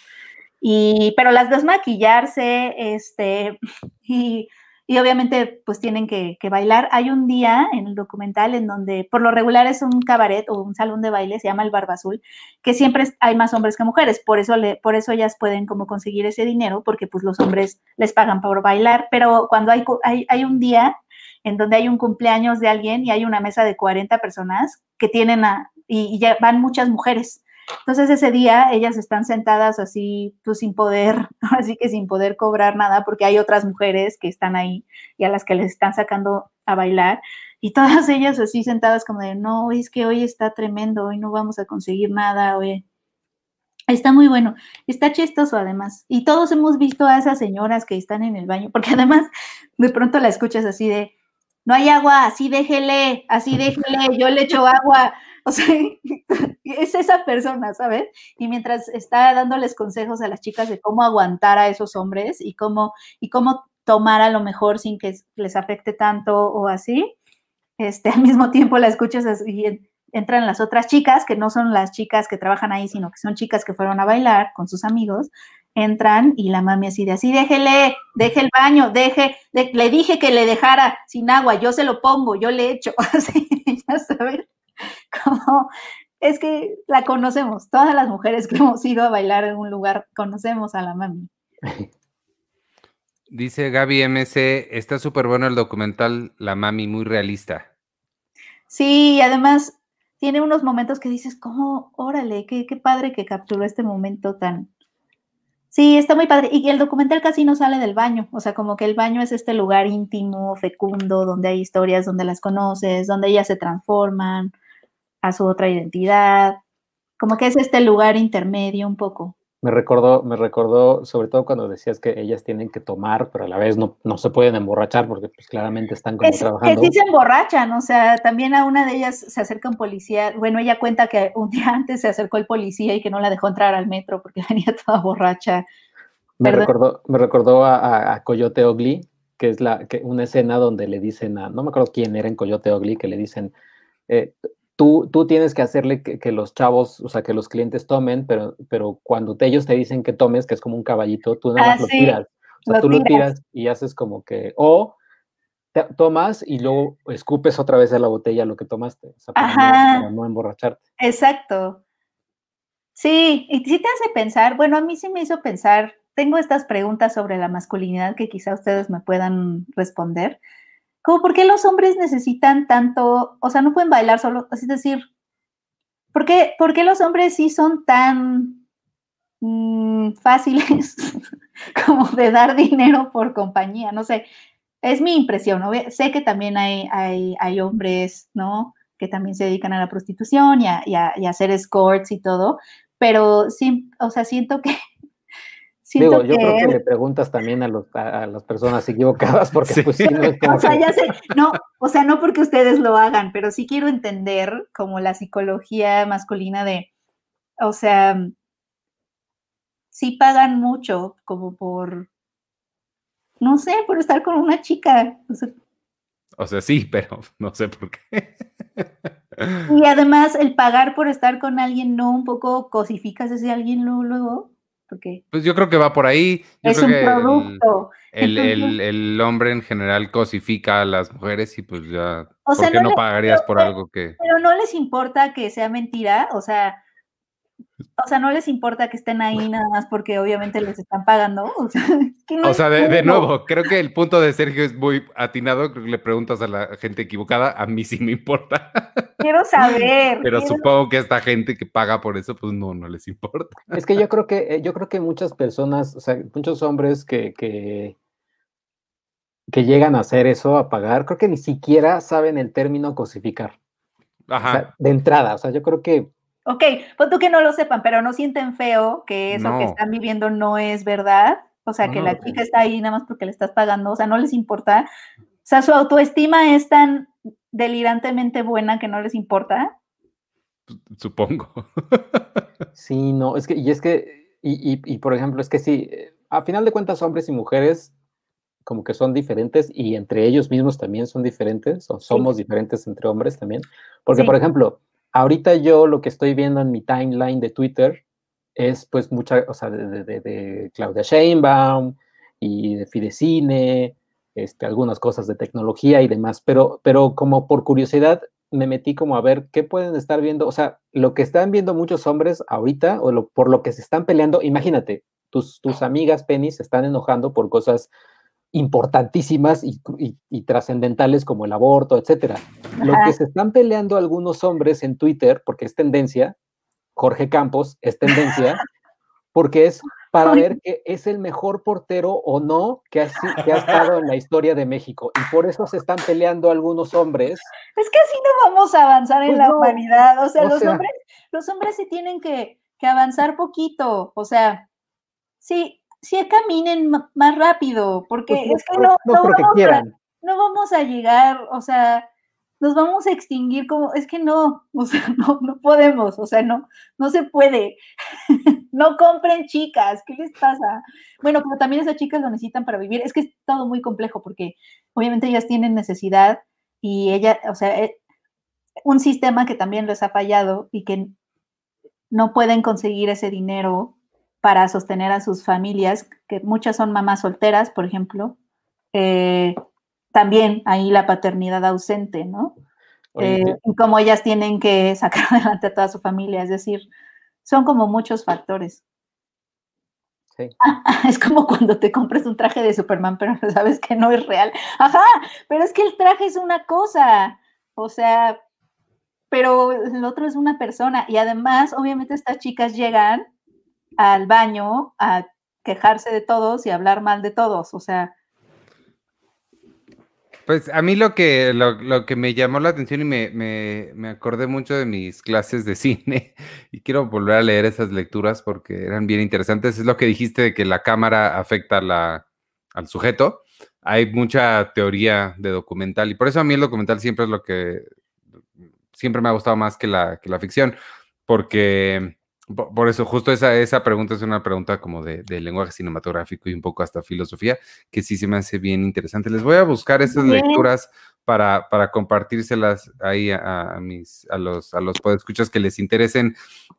Y, pero las dos maquillarse, este, y obviamente pues tienen que, bailar. Hay un día en el documental en donde por lo regular es un cabaret o un salón de baile, se llama el Barba Azul, que siempre hay más hombres que mujeres, por eso, le, por eso ellas pueden como conseguir ese dinero, porque pues los hombres les pagan por bailar, pero cuando hay, hay, hay un día en donde hay un cumpleaños de alguien y hay una mesa de 40 personas que tienen a, y ya van muchas mujeres. Entonces ese día ellas están sentadas así, pues sin poder, así que sin poder cobrar nada, porque hay otras mujeres que están ahí y a las que les están sacando a bailar. Y todas ellas así sentadas como de, no, es que hoy está tremendo, hoy no vamos a conseguir nada, hoy Está muy bueno, está chistoso además. Y todos hemos visto a esas señoras que están en el baño, porque además de pronto la escuchas así de, no hay agua, así déjele, así déjele, yo le echo agua. O sea, es esa persona, ¿sabes? Y mientras está dándoles consejos a las chicas de cómo aguantar a esos hombres y cómo, y cómo tomar a lo mejor sin que les afecte tanto o así, este, al mismo tiempo la escuchas y entran las otras chicas, que no son las chicas que trabajan ahí, sino que son chicas que fueron a bailar con sus amigos, entran y la mami así de así, déjele, deje el baño, deje, le dije que le dejara sin agua, yo se lo pongo, yo le echo, así, ya sabes. como es que la conocemos, todas las mujeres que hemos ido a bailar en un lugar conocemos a la mami. Dice Gaby MC, está súper bueno el documental La Mami, muy realista. Sí, además tiene unos momentos que dices, ¿cómo? Órale, qué, qué padre que capturó este momento tan... Sí, está muy padre. Y el documental casi no sale del baño, o sea, como que el baño es este lugar íntimo, fecundo, donde hay historias, donde las conoces, donde ellas se transforman, a su otra identidad, como que es este lugar intermedio un poco. Me recordó, me recordó, sobre todo cuando decías que ellas tienen que tomar, pero a la vez no, no se pueden emborrachar porque pues claramente están como trabajando. Que sí se emborrachan, o sea, también a una de ellas se acerca un policía, bueno, ella cuenta que un día antes se acercó el policía y que no la dejó entrar al metro porque venía toda borracha. Me recordó, me recordó a, Coyote Ugly, que es la, que una escena donde le dicen a, no me acuerdo quién era en Coyote Ugly, que le dicen, eh, tú, tú tienes que hacerle que, los chavos, o sea, que los clientes tomen, pero, pero cuando ellos te dicen que tomes, que es como un caballito, tú nada más ah, lo tiras. O sea, tú lo tiras y haces como que, o tomas y luego escupes otra vez a la botella lo que tomaste, o sea, para, no, emborracharte. Exacto. Sí, y sí te hace pensar, bueno, a mí sí me hizo pensar, tengo estas preguntas sobre la masculinidad que quizá ustedes me puedan responder como por qué los hombres necesitan tanto, o sea, no pueden bailar solo, es decir, ¿por qué, los hombres sí son tan mm, fáciles como de dar dinero por compañía? No sé, es mi impresión, sé que también hay, hay, hombres, ¿no? Que también se dedican a la prostitución y a, y a hacer escorts y todo, pero sí, o sea, siento que Digo, yo creo que le preguntas también a, las personas equivocadas, porque pues sí, no O sea, ya sé, no, o sea, no porque ustedes lo hagan, pero sí quiero entender como la psicología masculina de, o sea, sí pagan mucho como por, no sé, por estar con una chica. O sea, sí, pero no sé por qué. Y además, el pagar por estar con alguien, ¿no un poco cosificas a ese alguien luego? Pues yo creo que va por ahí. es un producto. El, hombre en general cosifica a las mujeres y pues ya, o ¿por qué no, pagarías por algo que...? Pero no les importa que sea mentira, o sea, o sea, no les importa que estén ahí nada más porque obviamente les están pagando. O sea, de, nuevo, creo que el punto de Sergio es muy atinado. Creo que le preguntas a la gente equivocada. A mí sí me importa. Quiero saber. Pero supongo que esta gente que paga por eso, pues no, no les importa. Es que yo creo que, eh, yo creo que muchas personas, o sea, muchos hombres que, que, que llegan a hacer eso, a pagar, creo que ni siquiera saben el término cosificar. Ajá. de entrada, o sea, yo creo que Ok, pues tú que no lo sepan, pero no sienten feo que eso que están viviendo no es verdad. O sea, que la chica está ahí nada más porque le estás pagando, o sea, no les importa. O sea, su autoestima es tan delirantemente buena que no les importa. Supongo. sí, no, es que, y es que, y, y, por ejemplo, es que sí, a final de cuentas, hombres y mujeres como que son diferentes y entre ellos mismos también son diferentes, o somos diferentes entre hombres también. Porque, por ejemplo, ahorita yo lo que estoy viendo en mi timeline de Twitter es pues mucha, o sea, de, Claudia Sheinbaum y de Fidecine, este, algunas cosas de tecnología y demás, pero, pero como por curiosidad me metí como a ver qué pueden estar viendo, o sea, lo que están viendo muchos hombres ahorita o por lo que se están peleando, imagínate, tus, tus amigas Penny se están enojando por cosas importantísimas y, trascendentales como el aborto, etcétera. Lo que se están peleando algunos hombres en Twitter, porque es tendencia, Jorge Campos es tendencia, porque es para ver que es el mejor portero o no que ha, que ha estado en la historia de México. Y por eso se están peleando algunos hombres. Es que así no vamos a avanzar en pues la humanidad. O sea, los, hombres, los hombres sí tienen que, que avanzar poquito. O sea, sí, sí caminen más rápido, porque pues es que no, no, vamos a, no, vamos a, llegar, o sea, nos vamos a extinguir como, es que no, o sea, no, no podemos, o sea, no, no se puede. no compren chicas, ¿qué les pasa? Bueno, pero también esas chicas lo necesitan para vivir, es que es todo muy complejo porque obviamente ellas tienen necesidad y ella, o sea, eh, un sistema que también les ha fallado y que no pueden conseguir ese dinero para sostener a sus familias, que muchas son mamás solteras, por ejemplo. Eh, también ahí la paternidad ausente, ¿no? Eh, y como ellas tienen que sacar adelante a toda su familia, es decir, son como muchos factores. Sí. es como cuando te compras un traje de Superman, pero sabes que no es real. Ajá, pero es que el traje es una cosa, o sea, pero el otro es una persona. Y además, obviamente, estas chicas llegan al baño a quejarse de todos y hablar mal de todos. O sea, Pues a mí lo que, lo, que me llamó la atención y me, me, acordé mucho de mis clases de cine y quiero volver a leer esas lecturas porque eran bien interesantes, es lo que dijiste de que la cámara afecta la, al sujeto. Hay mucha teoría de documental y por eso a mí el documental siempre es lo que siempre me ha gustado más que la, que la ficción, porque por eso, justo esa, esa pregunta es una pregunta como de, lenguaje cinematográfico y un poco hasta filosofía, que sí se me hace bien interesante. Les voy a buscar esas lecturas para, para compartírselas ahí a, mis, a los, a los podescuchas que les interesen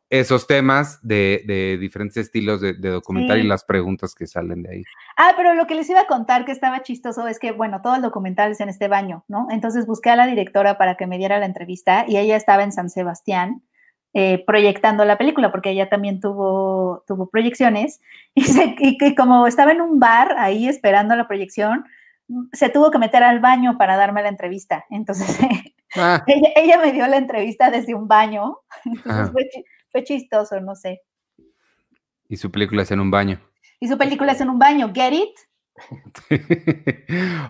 esos temas de, diferentes estilos de, documental y las preguntas que salen de ahí. Ah, pero lo que les iba a contar que estaba chistoso es que, bueno, todo el documental es en este baño, ¿no? Entonces busqué a la directora para que me diera la entrevista y ella estaba en San Sebastián eh, proyectando la película, porque ella también tuvo, tuvo proyecciones, y, se, como estaba en un bar ahí esperando la proyección, se tuvo que meter al baño para darme la entrevista. Entonces, ah. ella, me dio la entrevista desde un baño, entonces ah. fue, chistoso, no sé. Y su película es en un baño. Y su película es en un baño, ¿get it?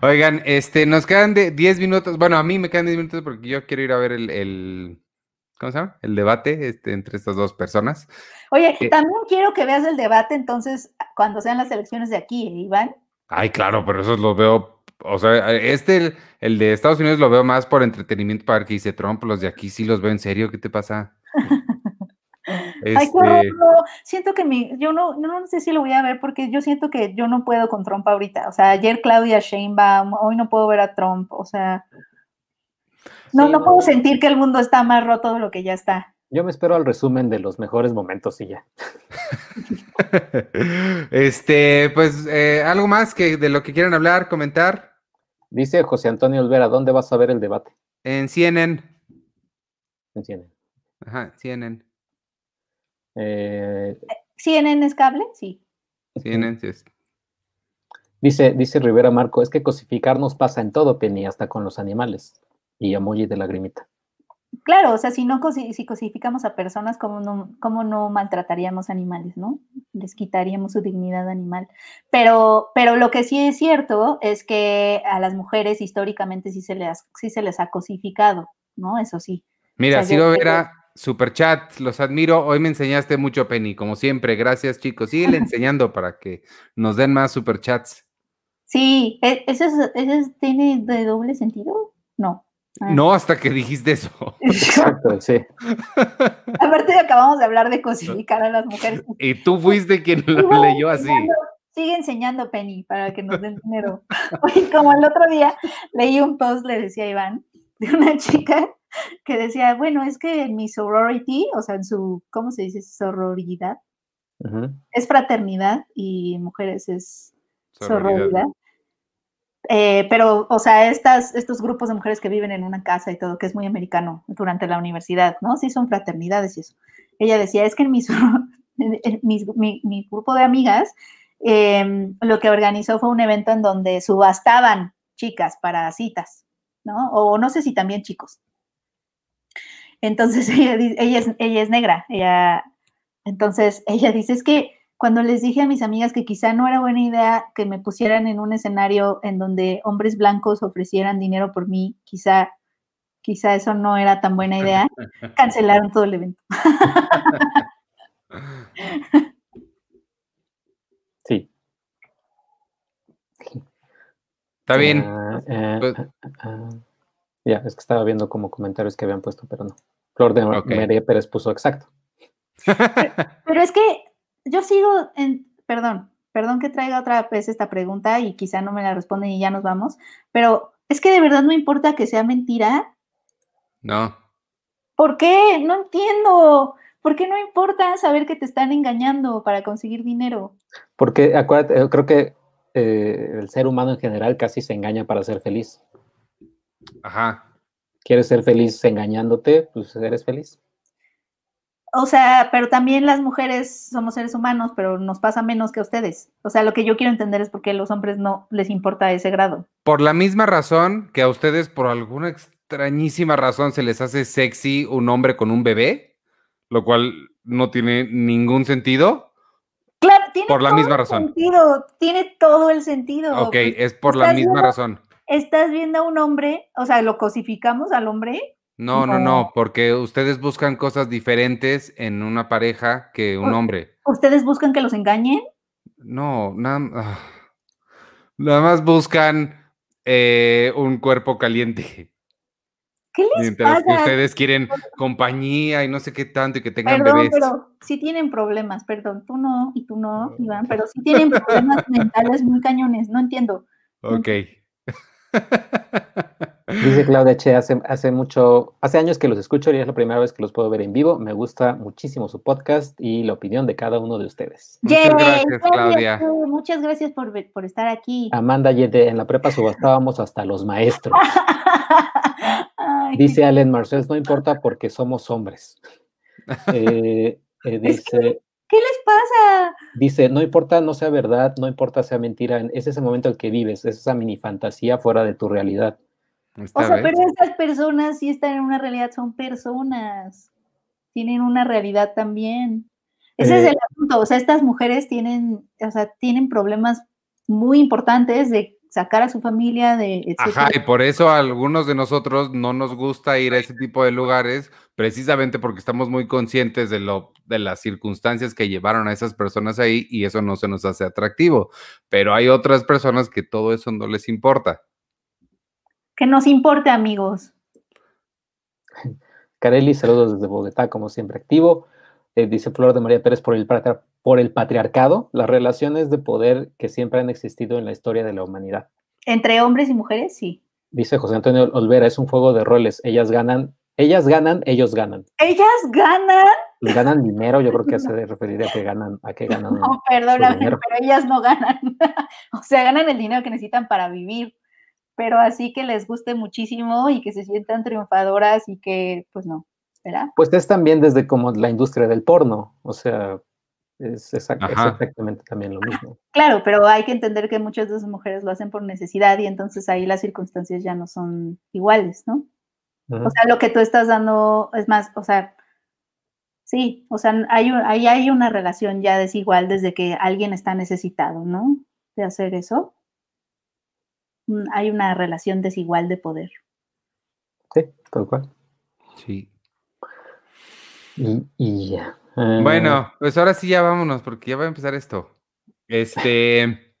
Oigan, este, nos quedan de 10 minutos. Bueno, a mí me quedan 10 minutos porque yo quiero ir a ver el, ¿cómo se llama? El debate este, entre estas dos personas. Oye, eh, también quiero que veas el debate entonces cuando sean las elecciones de aquí, ¿eh, Iván. Ay, claro, pero eso lo veo, o sea, este, el, de Estados Unidos lo veo más por entretenimiento para que dice Trump, los de aquí sí los veo en serio, ¿qué te pasa? Ay, qué este Siento que mi, yo no, no, sé si lo voy a ver porque yo siento que yo no puedo con Trump ahorita. O sea, ayer Claudia Sheinbaum, hoy no puedo ver a Trump. O sea, no, no puedo sentir que el mundo está más roto de lo que ya está. Yo me espero al resumen de los mejores momentos y ya. este, pues, eh, algo más que de lo que quieran hablar, comentar. Dice José Antonio Olvera, ¿dónde vas a ver el debate? En CNN. En CNN. Ajá, CNN. Eh, ¿CNN es cable? Sí. CNN, sí es. Dice, dice Rivera Marco, es que cosificarnos pasa en todo, Penny, hasta con los animales y emoji de lagrimita. Claro, o sea, si no si cosificamos a personas, ¿cómo no, cómo no maltrataríamos animales, no? Les quitaríamos su dignidad animal. Pero, pero lo que sí es cierto es que a las mujeres históricamente sí se les, sí se les ha cosificado, ¿no? Eso sí. Mira, si lo verá, super chat, los admiro. Hoy me enseñaste mucho, Penny, como siempre. Gracias, chicos. Sigue enseñando para que nos den más super chats. Sí, ¿e-, ¿ese, ese tiene de doble sentido? No. Ah. No, hasta que dijiste eso. Exacto, sí. Aparte acabamos de hablar de cosificar a las mujeres. Y tú fuiste quien lo leyó así. Sigue enseñando Penny para que nos den dinero. como el otro día leí un post, le decía Iván, de una chica que decía, bueno, es que en mi sorority, o sea, en su, ¿cómo se dice? Sororidad. Es fraternidad y mujeres es sororidad. Eh, pero, o sea, estas, estos grupos de mujeres que viven en una casa y todo, que es muy americano durante la universidad, ¿no? Sí, son fraternidades y eso. Ella decía, es que en mi, mi, grupo de amigas, em, lo que organizó fue un evento en donde subastaban chicas para citas, ¿no? O no sé si también chicos. Entonces ella, ella, es, ella es negra, ella, entonces ella dice, es que cuando les dije a mis amigas que quizá no era buena idea que me pusieran en un escenario en donde hombres blancos ofrecieran dinero por mí, quizá, quizá eso no era tan buena idea, cancelaron todo el evento. Sí. Está bien. Ah, eh, pues ah, ya, es que estaba viendo como comentarios que habían puesto, pero no. Flor de María Pérez puso exacto. Pero es que yo sigo en, perdón, perdón que traiga otra vez esta pregunta y quizá no me la responden y ya nos vamos, pero es que de verdad no importa que sea mentira. No. ¿Por qué? No entiendo. ¿Por qué no importa saber que te están engañando para conseguir dinero? Porque acuérdate, creo que eh, el ser humano en general casi se engaña para ser feliz. Ajá. ¿Quieres ser feliz engañándote? Pues eres feliz. O sea, pero también las mujeres somos seres humanos, pero nos pasa menos que a ustedes. O sea, lo que yo quiero entender es por qué a los hombres no les importa ese grado. Por la misma razón que a ustedes, por alguna extrañísima razón, se les hace sexy un hombre con un bebé, lo cual no tiene ningún sentido. Claro, tiene por la misma razón. Sentido, tiene todo el sentido. Ok, es por la misma razón. estás viendo a un hombre, o sea, lo cosificamos al hombre. No, no, no, porque ustedes buscan cosas diferentes en una pareja que un hombre. ¿Ustedes buscan que los engañen? No, nada, ah, nada más buscan eh, un cuerpo caliente. ¿Qué les Mientras que ustedes quieren compañía y no sé qué tanto y que tengan perdón, bebés. Pero sí tienen problemas, perdón, tú no y tú no, Iván, pero sí tienen problemas mentales muy cañones, no entiendo. Ok. Dice Claudia Che, hace, hace mucho, hace años que los escucho y es la primera vez que los puedo ver en vivo. Me gusta muchísimo su podcast y la opinión de cada uno de ustedes. Muchas gracias, Claudia. Muchas gracias por, por estar aquí. Amanda Yede, en la prepa subastábamos hasta los maestros. Dice Allen Marcel, no importa porque somos hombres. Eh, eh, dice, ¿Qué les pasa? Dice, no importa, no sea verdad, no importa sea mentira, es ese momento en el que vives, es esa mini fantasía fuera de tu realidad. O sea, pero estas personas sí están en una realidad, son personas, tienen una realidad también. Ese es eh, el asunto, o sea, estas mujeres tienen, o sea, tienen problemas muy importantes de sacar a su familia de... Ajá, y por eso a algunos de nosotros no nos gusta ir a ese tipo de lugares, precisamente porque estamos muy conscientes de, lo, de las circunstancias que llevaron a esas personas ahí y eso no se nos hace atractivo. Pero hay otras personas que todo eso no les importa. Que nos importe, amigos. Carelli, saludos desde Bogotá, como siempre activo. Eh, dice Flor de María Pérez por el, por el patriarcado, las relaciones de poder que siempre han existido en la historia de la humanidad. Entre hombres y mujeres, sí. Dice José Antonio Olvera, es un juego de roles. Ellas ganan, ellas ganan, ellos ganan. ¿Ellas ganan? ganan dinero, yo creo que se referir a que ganan, a que ganan. No, perdóname, pero ellas no ganan. o sea, ganan el dinero que necesitan para vivir. Pero así que les guste muchísimo y que se sientan triunfadoras y que, pues no. Pues es también desde como la industria del porno, o sea, es, exactamente también lo mismo. Claro, pero hay que entender que muchas de esas mujeres lo hacen por necesidad y entonces ahí las circunstancias ya no son iguales, ¿no? O sea, lo que tú estás dando es más, o sea, sí, o sea, hay, ahí hay una relación ya desigual desde que alguien está necesitado, ¿no? De hacer eso. Hay una relación desigual de poder. Sí, tal cual. Sí. Y, ya. Bueno, ah. pues ahora sí ya vámonos, porque ya va a empezar esto. Este,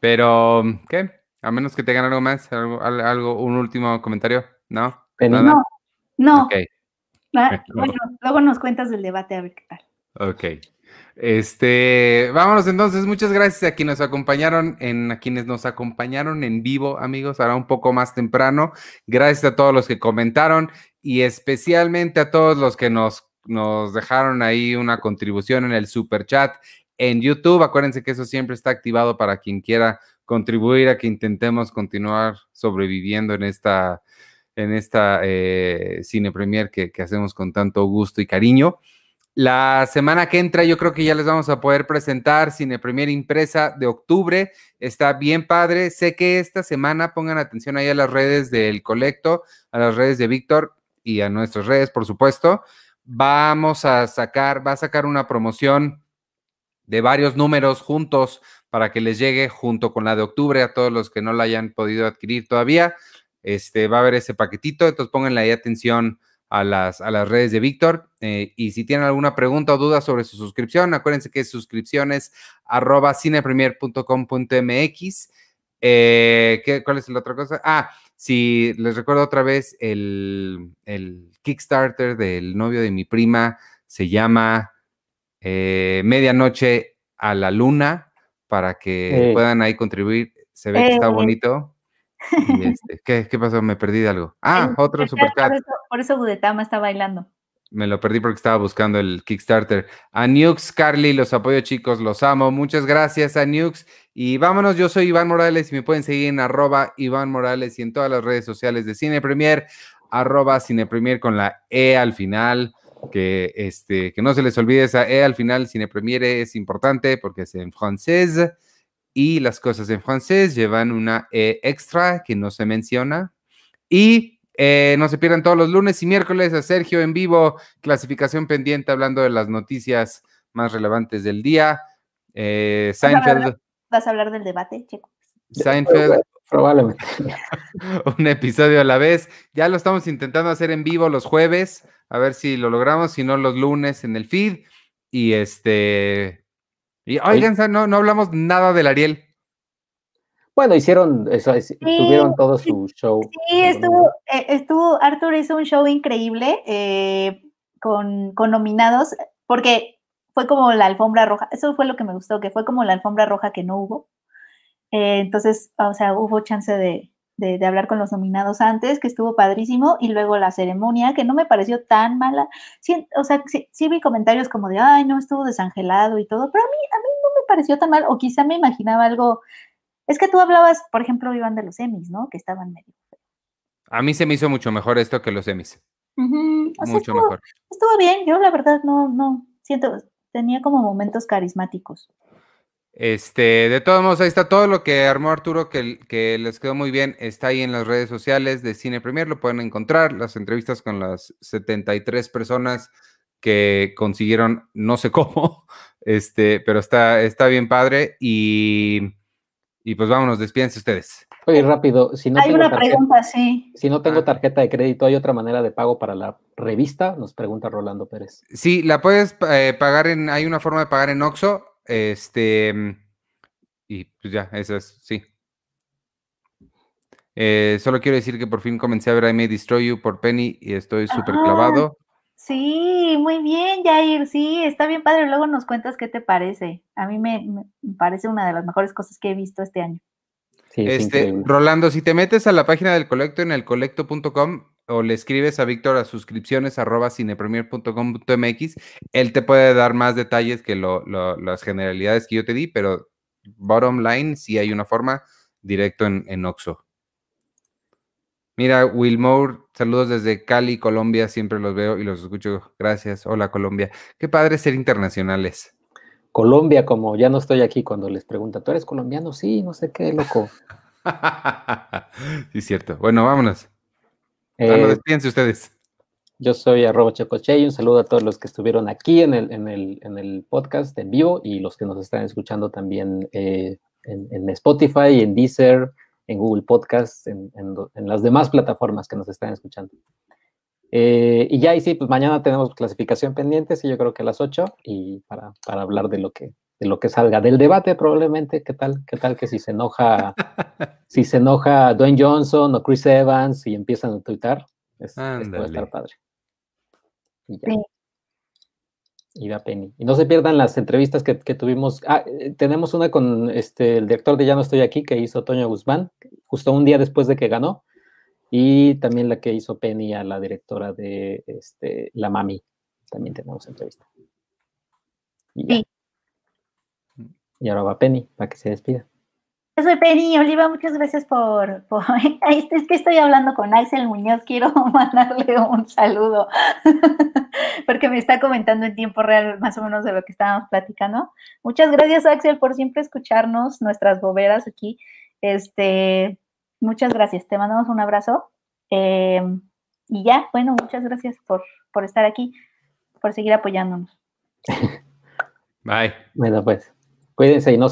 pero, ¿qué? A menos que tengan algo más, algo, algo un último comentario, ¿no? No, no. Bueno, luego nos cuentas del debate a ver qué tal. Ok. Este, vámonos entonces. Muchas gracias a quienes nos acompañaron, en a quienes nos acompañaron en vivo, amigos. Ahora un poco más temprano. Gracias a todos los que comentaron y especialmente a todos los que nos nos dejaron ahí una contribución en el super chat en YouTube. Acuérdense que eso siempre está activado para quien quiera contribuir a que intentemos continuar sobreviviendo en esta, en esta eh, cine premier que, que, hacemos con tanto gusto y cariño. La semana que entra yo creo que ya les vamos a poder presentar Cine Premier impresa de octubre. Está bien padre. Sé que esta semana pongan atención ahí a las redes del Colecto, a las redes de Víctor y a nuestras redes, por supuesto vamos a sacar, va a sacar una promoción de varios números juntos para que les llegue junto con la de octubre a todos los que no la hayan podido adquirir todavía. Este, va a haber ese paquetito, entonces pónganle ahí atención a las, a las redes de Víctor. Eh, y si tienen alguna pregunta o duda sobre su suscripción, acuérdense que es suscripciones arroba cinepremier.com.mx. Eh, ¿qué, ¿Cuál es la otra cosa? Ah, si les recuerdo otra vez, el, Kickstarter del novio de mi prima se llama eh, Medianoche a la Luna para que puedan ahí contribuir. Se ve que está bonito. Este, ¿qué, pasó? Me perdí de algo. Ah, otro superchat. Por eso, Budetama está bailando. Me lo perdí porque estaba buscando el Kickstarter. A Nux, Carly, los apoyo chicos, los amo. Muchas gracias a Nux. Y vámonos, yo soy Iván Morales y me pueden seguir en arroba Iván Morales y en todas las redes sociales de Cine Premier, arroba Cine Premier con la E al final. Que, este, que no se les olvide esa E al final, Cine Premier es importante porque es en francés y las cosas en francés llevan una E extra que no se menciona. Y eh, no se pierdan todos los lunes y miércoles a Sergio en vivo, clasificación pendiente hablando de las noticias más relevantes del día. Eh, Seinfeld. ¿Vas a hablar del debate, Checo? Seinfeld, Probablemente. un episodio a la vez. Ya lo estamos intentando hacer en vivo los jueves, a ver si lo logramos, si no los lunes en el feed. Y este. Y oigan, no, no hablamos nada del Ariel. Bueno, hicieron, eso, tuvieron todo su show. Sí, estuvo, eh, estuvo, Arthur hizo un show increíble eh, con, con, nominados, porque fue como la alfombra roja, eso fue lo que me gustó, que fue como la alfombra roja que no hubo. Eh, entonces, o sea, hubo chance de, de, hablar con los nominados antes, que estuvo padrísimo, y luego la ceremonia, que no me pareció tan mala. Sí, o sea, sí, sí, vi comentarios como de, ay, no, estuvo desangelado y todo, pero a mí, a mí no me pareció tan mal, o quizá me imaginaba algo es que tú hablabas, por ejemplo, Iván, de los Emmys, ¿no? Que estaban medio. A mí se me hizo mucho mejor esto que los Emmys. mucho mejor. Estuvo bien, yo la verdad no, no, siento, tenía como momentos carismáticos. Este, de todos modos, ahí está todo lo que armó Arturo, que, que, les quedó muy bien. Está ahí en las redes sociales de Cine Premier, lo pueden encontrar. Las entrevistas con las 73 personas que consiguieron, no sé cómo, este, pero está, está bien padre. Y y pues vámonos, despídense ustedes. Oye, rápido, si no hay una pregunta, sí. Si no tengo tarjeta de crédito, ¿hay otra manera de pago para la revista? Nos pregunta Rolando Pérez. Sí, la puedes eh, pagar en, hay una forma de pagar en Oxxo, este, y pues ya, eso es, sí. Eh, solo quiero decir que por fin comencé a ver I May Destroy You por Penny y estoy súper clavado. Sí, muy bien, Jair. Sí, está bien padre. Luego nos cuentas qué te parece. A mí me, parece una de las mejores cosas que he visto este año. este, Rolando, si te metes a la página del colecto en elcolecto.com o le escribes a Víctor a suscripciones arroba cinepremier.com.mx, él te puede dar más detalles que las generalidades que yo te di, pero bottom line, sí hay una forma directo en, en Oxo. Mira, Wilmore, saludos desde Cali, Colombia, siempre los veo y los escucho. Gracias. Hola, Colombia. Qué padre ser internacionales. Colombia, como ya no estoy aquí cuando les preguntan, ¿tú eres colombiano? Sí, no sé qué, loco. sí, cierto. Bueno, vámonos. Eh, bueno, despídense ustedes. Yo soy arroba Checoche y un saludo a todos los que estuvieron aquí en el, en el, en el podcast en vivo y los que nos están escuchando también eh, en, en Spotify, en Deezer, en Google Podcast, en, las demás plataformas que nos están escuchando. Eh, y ya, y sí, pues mañana tenemos clasificación pendiente, sí, yo creo que a las 8, y para, hablar de lo que de lo que salga del debate probablemente, qué tal, qué tal que si se enoja, si se enoja Dwayne Johnson o Chris Evans y empiezan a twittar, es, esto va a estar padre. Y ya y da Penny. Y no se pierdan las entrevistas que, tuvimos. Ah, eh, tenemos una con este, el director de Ya no estoy aquí, que hizo Toño Guzmán, justo un día después de que ganó. Y también la que hizo Penny a la directora de este, La Mami. También tenemos entrevista. Y, y ahora va Penny, para que se despida. Yo soy Penny Oliva, muchas gracias por, Es que estoy hablando con Axel Muñoz, quiero mandarle un saludo, porque me está comentando en tiempo real más o menos de lo que estábamos platicando. Muchas gracias, Axel, por siempre escucharnos, nuestras boberas aquí. Este, muchas gracias, te mandamos un abrazo. Eh, y ya, bueno, muchas gracias por, por estar aquí, por seguir apoyándonos. Bye. Bueno, pues, cuídense y no